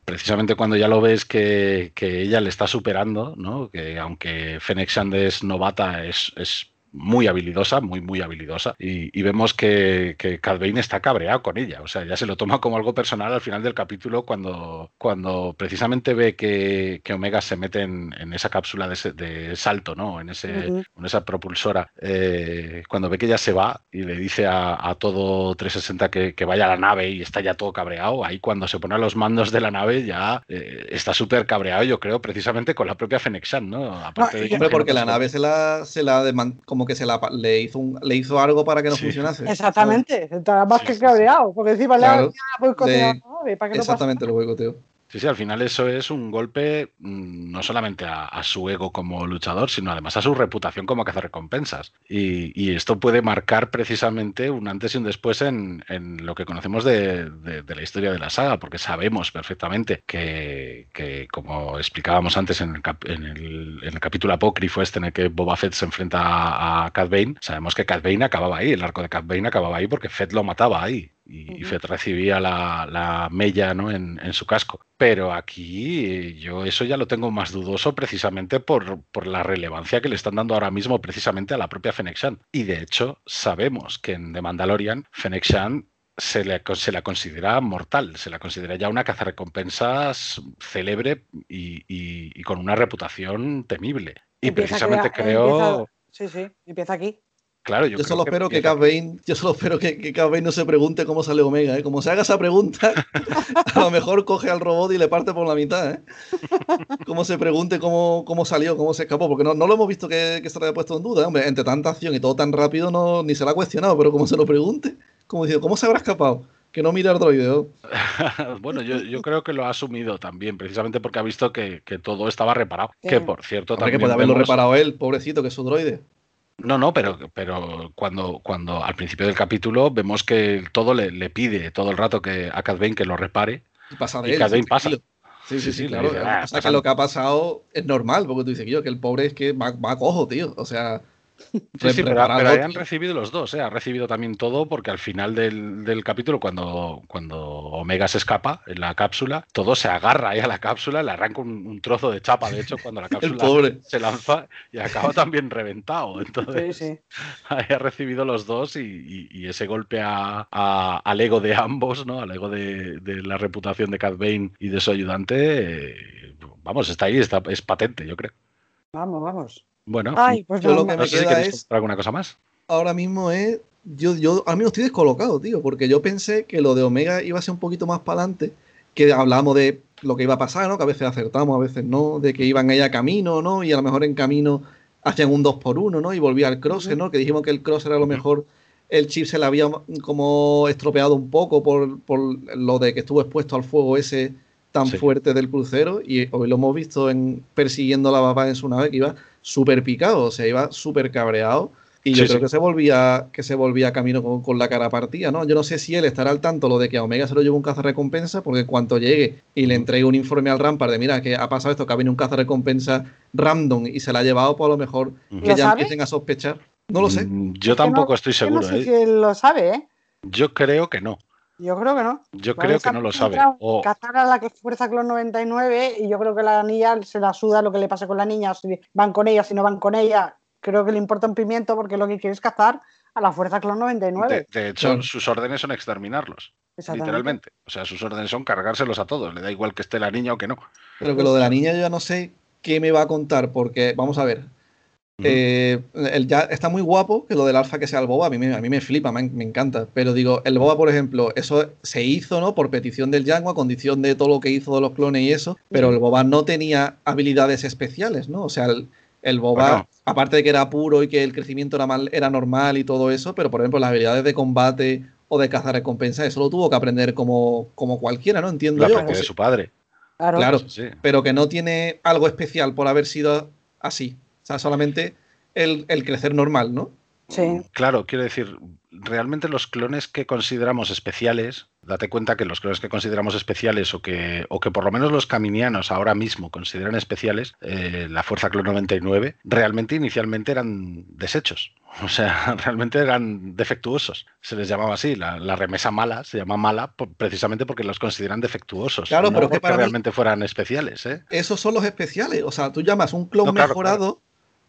Speaker 1: Precisamente cuando ya lo ves que, que ella le está superando, ¿no? Que aunque Fennec Shand es novata, es, es muy habilidosa, muy, muy habilidosa. Y, vemos que, que está cabreado con ella. O sea, ya se lo toma como algo personal al final del capítulo cuando, cuando precisamente ve que, que Omega se mete en, esa cápsula de, salto, ¿no? En, ese, en esa propulsora. Eh, cuando ve que ella se va y le dice a, todo 360 que, que, vaya a la nave y está ya todo cabreado, ahí cuando se pone a los mandos de la nave ya eh, está súper cabreado, yo creo, precisamente con la propia Fenexan, ¿no?
Speaker 3: Aparte de porque la nave se la, se la como que se la le hizo le hizo algo para que no funcionase.
Speaker 2: Exactamente, estaba más que cabreado, porque encima le ha boicoteado para que
Speaker 3: Exactamente,
Speaker 2: no
Speaker 3: lo boicoteo.
Speaker 1: Sí, sí, al final eso es un golpe mm, no solamente a, su ego como luchador, sino además a su reputación como cazarrecompensas. Y, y esto puede marcar precisamente un antes y un después en, lo que conocemos de, la historia de la saga, porque sabemos perfectamente que, como explicábamos antes en el, capítulo apócrifo este en el que Boba Fett se enfrenta a, a Bane, sabemos que Cad Bane acababa ahí, el arco de Cad Bane acababa ahí porque Fett lo mataba ahí y, Fett recibía la, la mella ¿no? en, en, su casco. Pero aquí yo eso ya lo tengo más dudoso precisamente por, por, la relevancia que le están dando ahora mismo precisamente a la propia Fennec Y de hecho sabemos que en The Mandalorian Fennec se, le, se la considera mortal, se la considera ya una cazarrecompensas célebre y, y, y con una reputación temible. Y precisamente creo...
Speaker 2: Sí, sí, empieza aquí.
Speaker 1: Claro,
Speaker 3: yo, solo espero que, Bane, yo solo espero que, que Bane no se pregunte cómo sale Omega. ¿eh? Como se haga esa pregunta, a lo mejor coge al robot y le parte por la mitad. ¿eh? Como se pregunte cómo, cómo salió, cómo se escapó. Porque no, no lo hemos visto que, que se lo haya puesto en duda. Hombre, entre tanta acción y todo tan rápido, no, ni se lo ha cuestionado. Pero como se lo pregunte, como diciendo, ¿cómo se habrá escapado? Que no mira el droide.
Speaker 1: bueno, yo, yo, creo que lo ha asumido también, precisamente porque ha visto que, que todo estaba reparado. Que por cierto, también.
Speaker 3: que puede haberlo reparado él, pobrecito, que es su droide.
Speaker 1: No, no, pero, pero cuando, cuando al principio del capítulo vemos que todo le, le pide todo el rato que a Cad Bane que lo repare.
Speaker 3: Y pasa de él,
Speaker 1: pasa.
Speaker 3: Sí, sí, sí, claro. Ah, o sea, que lo que ha pasado es normal, porque tú dices, yo, que el pobre es que va, va cojo, tío. O sea,
Speaker 1: Sí, sí, pero, pero, han recibido los dos, ¿eh? ha recibido también todo porque al final del, capítulo, cuando, cuando Omega se escapa en la cápsula, todo se agarra ahí a la cápsula, le arranca un, trozo de chapa, de hecho, cuando la cápsula se lanza y acaba también reventado. Entonces, ha recibido los dos y, ese golpe a, al ego de ambos, ¿no? al ego de, la reputación de Cad Bane y de su ayudante, eh, vamos, está ahí, está, es patente, yo creo.
Speaker 2: Vamos, vamos.
Speaker 1: Bueno,
Speaker 2: pues
Speaker 3: yo lo que me queda es.
Speaker 1: ¿Alguna cosa más?
Speaker 3: Ahora mismo es. Yo, yo, a mí me estoy descolocado, tío, porque yo pensé que lo de Omega iba a ser un poquito más para adelante, que hablábamos de lo que iba a pasar, ¿no? Que a veces acertamos, a veces no, de que iban a camino, ¿no? Y a lo mejor en camino hacían un 2 por 1 ¿no? Y volvía al crosser, ¿no? Que dijimos que el crosser a lo mejor el chip se le había como estropeado un poco por, por lo de que estuvo expuesto al fuego ese tan fuerte del crucero y hoy lo hemos visto en persiguiendo la baba en su nave que iba súper picado, o sea, iba súper cabreado. Y yo creo que se volvía que se volvía camino con, la cara partida, ¿no? Yo no sé si él estará al tanto lo de que a Omega se lo lleva un caza recompensa, porque en cuanto llegue y le entregue un informe al Rampart de mira que ha pasado esto, que ha venido un caza recompensa random y se la ha llevado, pues a lo mejor que ya empiecen a sospechar. No lo sé.
Speaker 1: Mm, yo tampoco estoy seguro.
Speaker 2: No sé ¿eh? si él lo sabe, ¿eh?
Speaker 1: Yo creo que no.
Speaker 2: Yo creo que no.
Speaker 1: Yo creo que no lo sabe.
Speaker 2: O... Cazar a la que fuerza Clon 99 y yo creo que la niña se la suda lo que le pasa con la niña, si van con ella, si no van con ella. Creo que le importa un pimiento porque lo que quiere es cazar a la fuerza Clon 99.
Speaker 1: De, hecho, sus órdenes son exterminarlos. Literalmente. O sea, sus órdenes son cargárselos a todos. Le da igual que esté la niña o que no.
Speaker 3: Pero que lo de la niña yo ya no sé qué me va a contar porque, vamos a ver, eh, ya está muy guapo que lo del alfa que sea el boba, a mí me, a mí me flipa, me, encanta. Pero digo, el boba, por ejemplo, eso se hizo, ¿no? Por petición del Django, a condición de todo lo que hizo de los clones y eso, pero el boba no tenía habilidades especiales, ¿no? O sea, el, boba, aparte de que era puro y que el crecimiento era, mal, era normal y todo eso, pero por ejemplo, las habilidades de combate o de cazar recompensa, eso lo tuvo que aprender como, como cualquiera, ¿no? Entiendo yo.
Speaker 1: de su padre.
Speaker 3: Claro, pero que no tiene algo especial por haber sido así. O sea, solamente el, crecer normal, ¿no?
Speaker 2: Sí.
Speaker 1: Claro, quiero decir, realmente los clones que consideramos especiales, date cuenta que los clones que consideramos especiales o que, o que por lo menos los caminianos ahora mismo consideran especiales, eh, la Fuerza Clon 99, realmente inicialmente eran desechos. O sea, realmente eran defectuosos. Se les llamaba así. La, remesa mala se llama mala precisamente porque los consideran defectuosos.
Speaker 3: Claro, pero
Speaker 1: que realmente fueran especiales. ¿eh?
Speaker 3: Esos son los especiales. O sea, tú llamas un clon mejorado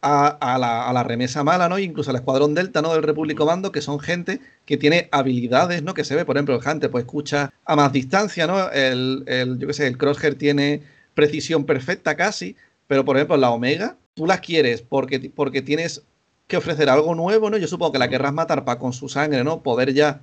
Speaker 3: a, la, remesa mala, ¿no? Incluso al escuadrón Delta, ¿no? Del Republic Commando, que son gente que tiene habilidades, ¿no? Que se ve, por ejemplo, el Hunter, pues escucha a más distancia, ¿no? El, el yo qué sé, el Crosshair tiene precisión perfecta casi, pero por ejemplo, la Omega, tú las quieres porque, porque tienes que ofrecer algo nuevo, ¿no? Yo supongo que la querrás matar para con su sangre, ¿no? Poder ya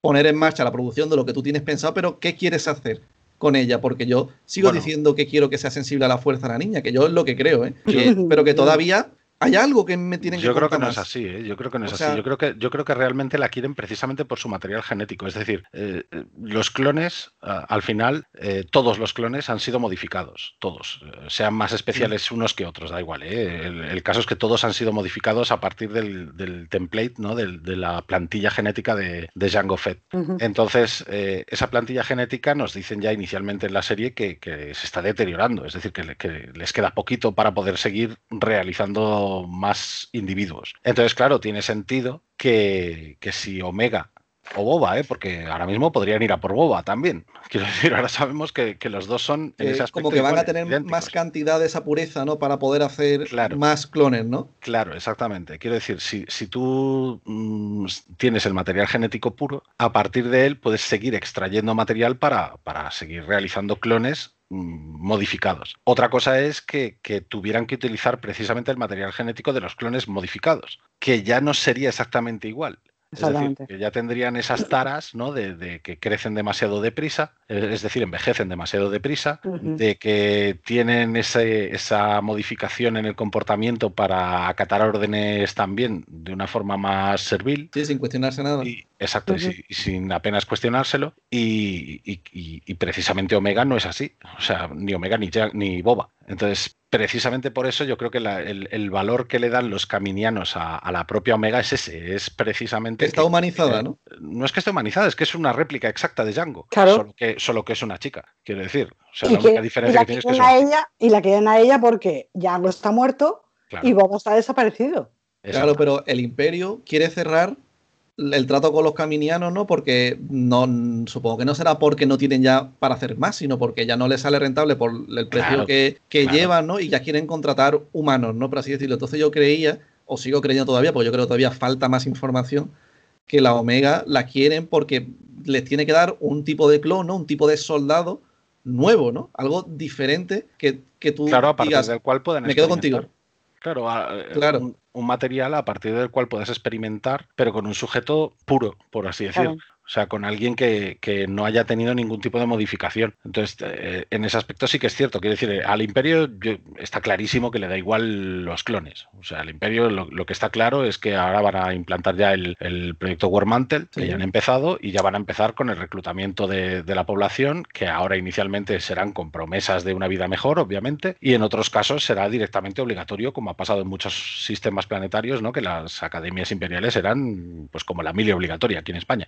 Speaker 3: poner en marcha la producción de lo que tú tienes pensado, pero ¿qué quieres hacer? Con ella, porque yo sigo
Speaker 1: Bueno.
Speaker 3: diciendo que quiero que sea sensible a la fuerza la niña, que yo es lo que creo, ¿eh? Que- pero que todavía hay algo que me tienen que
Speaker 1: Yo creo que no es así, ¿eh? yo creo que no es así. Yo creo que yo creo que realmente la quieren precisamente por su material genético. Es decir, eh, los clones, al final, eh, todos los clones han sido modificados, todos, eh, sean más especiales unos que otros, da igual. ¿eh? El, el caso es que todos han sido modificados a partir del, del template, ¿no? Del- de la plantilla genética de, de Jango Fett. Entonces, esa plantilla genética nos dicen ya inicialmente en la serie que, que se está deteriorando, es decir, que, que les queda poquito para poder seguir realizando más individuos. Entonces, claro, tiene sentido que, que si Omega o Boba, ¿eh? porque ahora mismo podrían ir a por Boba también. Quiero decir, ahora sabemos que, que los dos son en ese aspecto
Speaker 3: como que van a tener
Speaker 1: idénticos.
Speaker 3: más cantidad de esa pureza, ¿no? Para poder hacer
Speaker 1: Claro.
Speaker 3: más clones, ¿no?
Speaker 1: Claro, exactamente. Quiero decir, si, si tú mm, tienes el material genético puro, a partir de él puedes seguir extrayendo material para, para seguir realizando clones modificados. Otra cosa es que, que tuvieran que utilizar precisamente el material genético de los clones modificados, que ya no sería exactamente igual. Es decir, que ya tendrían esas taras ¿no? de, de que crecen demasiado deprisa, es decir, envejecen demasiado deprisa,
Speaker 2: Ujú.
Speaker 1: de que tienen ese- esa modificación en el comportamiento para acatar órdenes también de una forma más servil.
Speaker 3: Sí, sin cuestionarse nada.
Speaker 1: Y, exacto, y sin apenas cuestionárselo. Y, y- precisamente Omega no es así. O sea, ni Omega ni, Ja- ni Boba. Entonces, precisamente por eso yo creo que la- el, el valor que le dan los caminianos a, a la propia Omega es ese. Es precisamente.
Speaker 3: Está
Speaker 1: que-
Speaker 3: humanizada,
Speaker 1: eh,
Speaker 3: ¿no?
Speaker 1: no es que esté humanizada, es que es una réplica exacta de Django.
Speaker 2: Claro.
Speaker 1: Solo que, solo que es una chica, quiero decir. O sea,
Speaker 2: y,
Speaker 1: la
Speaker 2: que-
Speaker 1: única
Speaker 2: y
Speaker 1: diferencia
Speaker 2: la
Speaker 1: que tiene es que es
Speaker 2: ella y la quieren a ella porque Django está muerto
Speaker 1: Claro,
Speaker 2: y Boba está desaparecido.
Speaker 3: Claro, pero el imperio quiere cerrar el trato con los caminianos, ¿no? Porque no supongo que no será porque no tienen ya para hacer más, sino porque ya no les sale rentable por el precio
Speaker 1: Claro,
Speaker 3: que, que
Speaker 1: claro.
Speaker 3: llevan, ¿no? Y ya quieren contratar humanos, ¿no? Por así decirlo. Entonces yo creía, o sigo creyendo todavía, porque yo creo que todavía falta más información, que la Omega la quieren porque les tiene que dar un tipo de clon, ¿no? Un tipo de soldado nuevo, ¿no? Algo diferente que, que tú
Speaker 1: Claro, a partir
Speaker 3: digas,
Speaker 1: del cual pueden
Speaker 3: me quedo contigo.
Speaker 1: Claro, a- eh,
Speaker 3: Claro.
Speaker 1: Un, un material a partir del cual puedes experimentar, pero con un sujeto puro, por así decirlo. O sea, con alguien que, que no haya tenido ningún tipo de modificación. Entonces, eh, en ese aspecto sí que es cierto. Quiero decir, al Imperio yo- está clarísimo que le da igual los clones. O sea, al Imperio lo, lo que está claro es que ahora van a implantar ya el, el proyecto Warmantle, que
Speaker 3: Sí.
Speaker 1: ya han empezado, y ya van a empezar con el reclutamiento de, de la población, que ahora inicialmente serán con promesas de una vida mejor, obviamente, y en otros casos será directamente obligatorio, como ha pasado en muchos sistemas planetarios, ¿no? que las academias imperiales eran pues como la mili obligatoria aquí en España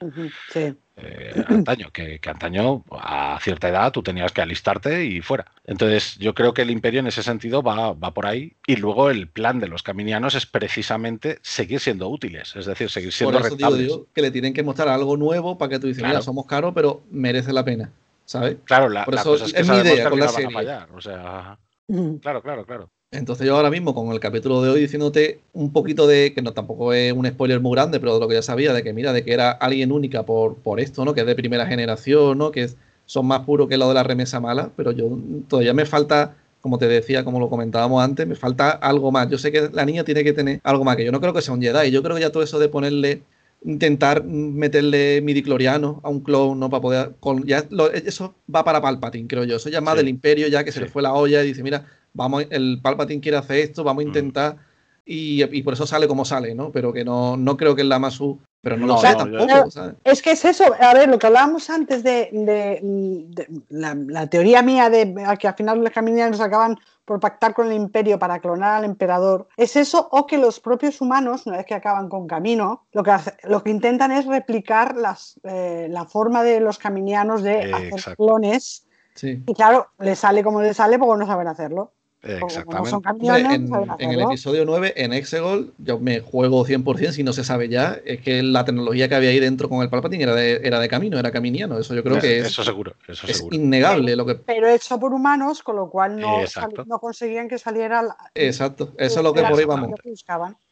Speaker 2: Sí.
Speaker 1: eh, antaño, que, que antaño a cierta edad tú tenías que alistarte y fuera. Entonces yo creo que el imperio en ese sentido va, va por ahí y luego el plan de los caminianos es precisamente seguir siendo útiles, es decir, seguir
Speaker 3: Por
Speaker 1: siendo
Speaker 3: digo
Speaker 1: rentables.
Speaker 3: que le tienen que mostrar algo nuevo para que tú dices,
Speaker 1: Claro.
Speaker 3: mira, somos caros, pero merece la pena, ¿sabes?
Speaker 1: Claro, la,
Speaker 3: Por
Speaker 1: la
Speaker 3: eso
Speaker 1: cosa es que
Speaker 3: es mi idea con la
Speaker 1: final van a
Speaker 3: serie.
Speaker 1: fallar, o sea,
Speaker 2: Ujú.
Speaker 1: claro, claro, claro.
Speaker 3: Entonces yo ahora mismo con el capítulo de hoy diciéndote un poquito de, que no tampoco es un spoiler muy grande, pero de lo que ya sabía, de que mira, de que era alguien única por, por esto, ¿no? Que es de primera generación, ¿no? Que es- son más puros que lo de la remesa mala, pero yo todavía me falta, como te decía, como lo comentábamos antes, me falta algo más. Yo sé que la niña tiene que tener algo más, que yo no creo que sea un Jedi, yo creo que ya todo eso de ponerle intentar meterle midicloriano a un clone, ¿no? Para poder. con- ya lo- eso va para Palpatine, creo yo. Eso ya más
Speaker 1: Sí.
Speaker 3: del Imperio, ya que se
Speaker 1: Sí.
Speaker 3: le fue la olla y dice, mira, vamos, el Palpatine quiere hacer esto, vamos a
Speaker 1: Mm.
Speaker 3: intentar. Y, y por eso sale como sale, ¿no? Pero que no, no creo que es la Masu. Pero no,
Speaker 1: No,
Speaker 3: lo sé
Speaker 1: no,
Speaker 3: tampoco, ¿sabes?
Speaker 2: Es que es eso, a ver, lo que hablábamos antes de, de- de la, la teoría mía de que al final los caminianos acaban por pactar con el imperio para clonar al emperador, es eso o que los propios humanos, una vez que acaban con camino, lo que, hace- lo que intentan es replicar las, eh, la forma de los caminianos de
Speaker 1: Eh,
Speaker 2: hacer
Speaker 1: exacto.
Speaker 2: clones
Speaker 3: Sí.
Speaker 2: y claro, les sale como les sale porque no saben hacerlo. Como
Speaker 1: Exactamente.
Speaker 2: son
Speaker 3: Hombre,
Speaker 2: camiones,
Speaker 3: en, el episodio 9, en Exegol, yo me juego 100%, si no se sabe ya, es que la tecnología que había ahí dentro con el Palpatine era de, era de camino, era caminiano. Eso yo creo que es,
Speaker 1: eso seguro, eso
Speaker 3: es
Speaker 1: seguro.
Speaker 3: innegable. Lo que,
Speaker 2: Pero hecho por humanos, con lo cual no, no conseguían que saliera la-
Speaker 3: exacto, eso es lo que por ahí vamos.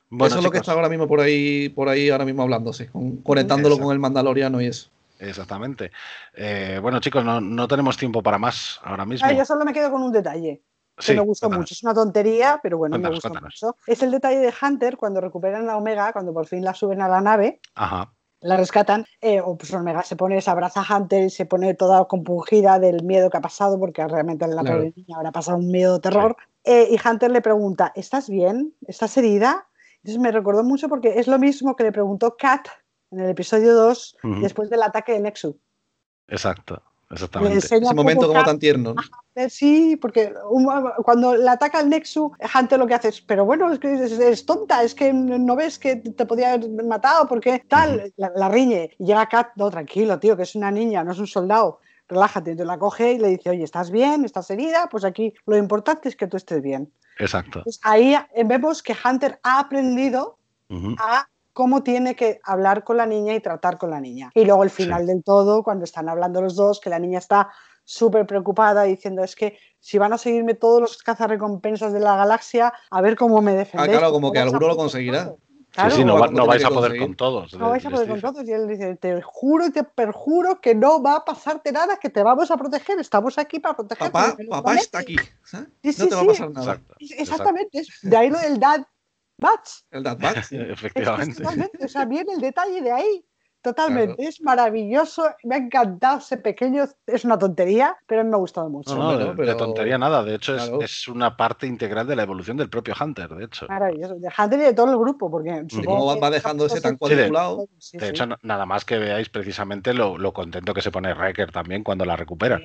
Speaker 1: Bueno,
Speaker 3: eso es lo que está ahora mismo por ahí, por ahí ahora mismo hablándose, con- conectándolo
Speaker 1: Exacto.
Speaker 3: con el Mandaloriano y eso.
Speaker 1: Exactamente. Eh, bueno, chicos, no, no tenemos tiempo para más ahora mismo.
Speaker 2: Ah, yo solo me quedo con un detalle que
Speaker 1: Sí,
Speaker 2: me gustó
Speaker 1: cuéntanos.
Speaker 2: mucho. Es una tontería, pero bueno,
Speaker 1: Cuéntanos,
Speaker 2: me gustó
Speaker 1: cuéntanos.
Speaker 2: mucho. Es el detalle de Hunter cuando recuperan la Omega, cuando por fin la suben a la nave,
Speaker 1: Ajá.
Speaker 2: la rescatan, eh, o pues Omega se pone, se abraza a Hunter y se pone toda compungida del miedo que ha pasado, porque realmente la
Speaker 3: Claro.
Speaker 2: pobre niña habrá pasado un miedo terror. Eh, y Hunter le pregunta, ¿estás bien? ¿Estás herida? Entonces me recordó mucho porque es lo mismo que le preguntó Kat en el episodio 2,
Speaker 1: Ujú.
Speaker 2: después del ataque de Nexus.
Speaker 1: Exacto. Exactamente.
Speaker 3: Ese momento como tan tierno. ¿no?
Speaker 2: Sí, porque cuando le ataca el Nexus, Hunter lo que hace es, pero bueno, es que es, es tonta, es que no ves que te podía haber matado, porque tal, la, la riñe. Y llega Kat, no, tranquilo, tío, que es una niña, no es un soldado, relájate. Entonces la coge y le dice, oye, ¿estás bien? ¿Estás herida? Pues aquí lo importante es que tú estés bien.
Speaker 1: Exacto.
Speaker 2: Entonces, ahí vemos que Hunter ha aprendido
Speaker 1: Ujú.
Speaker 2: a cómo tiene que hablar con la niña y tratar con la niña. Y luego el final del todo, cuando están hablando los dos, que la niña está súper preocupada diciendo es que si van a seguirme todos los cazarrecompensas de la galaxia, a ver cómo me defendéis.
Speaker 3: Ah, claro, como que alguno lo conseguirá.
Speaker 2: todo".
Speaker 1: Sí,
Speaker 2: Claro,
Speaker 1: sí, no, va- no vais a poder
Speaker 3: conseguir.
Speaker 1: con todos.
Speaker 2: no vais a
Speaker 1: les
Speaker 2: poder con todos. Y él dice, te juro y te perjuro que no va a pasarte nada, que te vamos a proteger, estamos aquí para protegerte.
Speaker 3: Papá, papá
Speaker 2: prometes".
Speaker 3: está aquí. ¿sabes?
Speaker 2: Sí,
Speaker 3: no
Speaker 2: sí,
Speaker 3: te va a
Speaker 2: sí.
Speaker 3: pasar nada.
Speaker 1: Exacto.
Speaker 2: Exactamente, es de ahí lo del dad bats.
Speaker 3: El Dad sí.
Speaker 2: Es
Speaker 1: Efectivamente.
Speaker 2: totalmente, o sea, viene el detalle de ahí. Totalmente, es maravilloso, me ha encantado ese pequeño, es una tontería, pero me ha gustado mucho.
Speaker 1: No, no, de,
Speaker 3: no,
Speaker 1: de
Speaker 3: pero-
Speaker 1: tontería nada. De hecho, es-
Speaker 3: Claro.
Speaker 1: es, una parte integral de la evolución del propio Hunter, de hecho.
Speaker 2: Maravilloso, de Hunter y de todo el grupo, porque supongo
Speaker 3: cómo va,
Speaker 2: que
Speaker 3: va dejando ese tan
Speaker 2: Sí,
Speaker 3: cuadriculado.
Speaker 2: sí,
Speaker 1: De
Speaker 2: sí.
Speaker 1: hecho, nada más que veáis precisamente lo, lo contento que se pone Wrecker también cuando la recupera.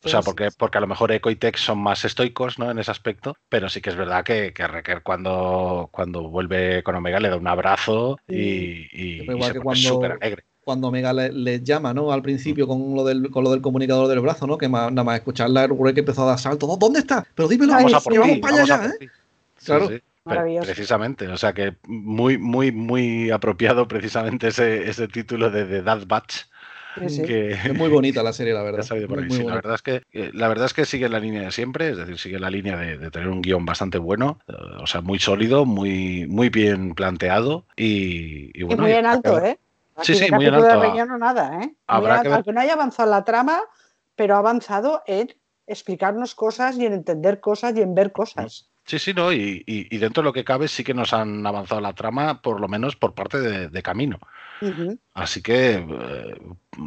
Speaker 2: Sí,
Speaker 1: O sea, porque,
Speaker 2: sí.
Speaker 1: porque a lo mejor Echo y Tex son más estoicos ¿no? en ese aspecto, pero sí que es verdad que, que Wrecker cuando, cuando vuelve con Omega le da un abrazo y, y- y
Speaker 3: igual
Speaker 1: se
Speaker 3: que
Speaker 1: pone
Speaker 3: cuando-
Speaker 1: súper alegre.
Speaker 3: Cuando Omega le- les llama, ¿no? Al principio con lo del, con lo del comunicador del brazo, ¿no? Que ma- nada más escucharla, el que empezó a dar saltos. ¿Dónde está? Pero dímelo,
Speaker 1: Vamos a
Speaker 2: sí,
Speaker 1: por
Speaker 3: vamos para allá ya, ¿eh?
Speaker 1: Sí,
Speaker 3: Claro.
Speaker 1: precisamente. O sea que muy, muy, muy apropiado precisamente ese, ese título de The Dad Batch.
Speaker 2: Sí, sí.
Speaker 1: Que,
Speaker 3: Es muy bonita la serie, la verdad.
Speaker 1: ha salido por
Speaker 3: Muy,
Speaker 1: ahí.
Speaker 3: muy
Speaker 1: Sí, la, verdad es que, eh, la verdad es que sigue la línea de siempre, es decir, sigue la línea de, de tener un guion bastante bueno, eh, o sea, muy sólido, muy, muy bien planteado y, y
Speaker 2: Y
Speaker 1: bueno.
Speaker 2: muy en alto,
Speaker 1: acaba-
Speaker 2: ¿eh?
Speaker 1: Sí,
Speaker 2: Aquí
Speaker 1: sí,
Speaker 2: de
Speaker 1: muy en alto.
Speaker 2: de relleno nada, ¿eh? Muy
Speaker 1: Habrá
Speaker 2: en
Speaker 1: que
Speaker 2: alto,
Speaker 1: ver-
Speaker 2: Aunque no haya avanzado la trama, pero ha avanzado en explicarnos cosas y en entender cosas y en ver cosas.
Speaker 1: Sí, sí, no, y, y- y dentro de lo que cabe sí que nos han avanzado la trama, por lo menos por parte de, de camino. Así que eh,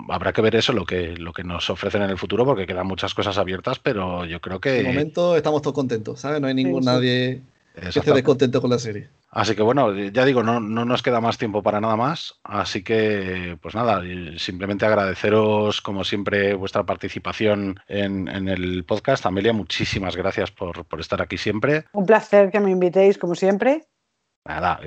Speaker 1: habrá que ver eso, lo que, lo que nos ofrecen en el futuro, porque quedan muchas cosas abiertas, pero yo creo que...
Speaker 3: De momento estamos todos contentos, ¿sabes? No hay ningún
Speaker 2: sí.
Speaker 3: nadie que esté descontento con la serie.
Speaker 1: Así que bueno, ya digo, no, no nos queda más tiempo para nada más. Así que, pues nada, simplemente agradeceros, como siempre, vuestra participación en, en el podcast. Amelia, muchísimas gracias por, por estar aquí siempre.
Speaker 2: Un placer que me invitéis, como siempre.
Speaker 1: Nada,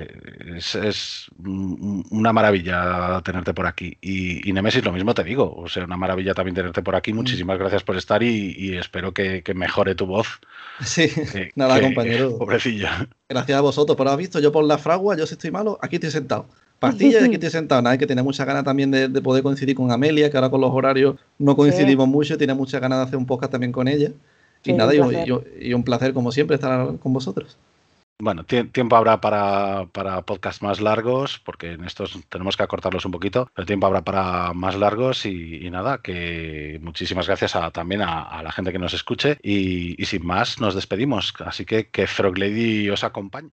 Speaker 1: es, es un- una maravilla tenerte por aquí. Y, y Nemesis, lo mismo te digo. O sea, una maravilla también tenerte por aquí. Muchísimas gracias por estar y, y espero que, que mejore tu voz.
Speaker 3: Sí,
Speaker 1: que-
Speaker 3: nada,
Speaker 1: que-
Speaker 3: compañero.
Speaker 1: Pobrecillo.
Speaker 3: Gracias a vosotros. Pero has visto, yo por la fragua, yo si estoy malo, aquí estoy sentado. Pastillas y aquí estoy sentado. Nada, que tenía muchas ganas también de, de poder coincidir con Amelia, que ahora con los horarios no coincidimos mucho. Tiene muchas ganas de hacer un podcast también con ella. Y
Speaker 2: Sí,
Speaker 3: nada,
Speaker 2: un
Speaker 3: y,
Speaker 2: placer.
Speaker 3: y- y un placer como siempre estar con vosotros.
Speaker 1: Bueno, tie- tiempo habrá para, para podcasts más largos, porque en estos tenemos que acortarlos un poquito, pero tiempo habrá para más largos y, nada, que muchísimas gracias a- también a, a la gente que nos escuche y, y sin más nos despedimos. Así que que Frog Lady os acompañe.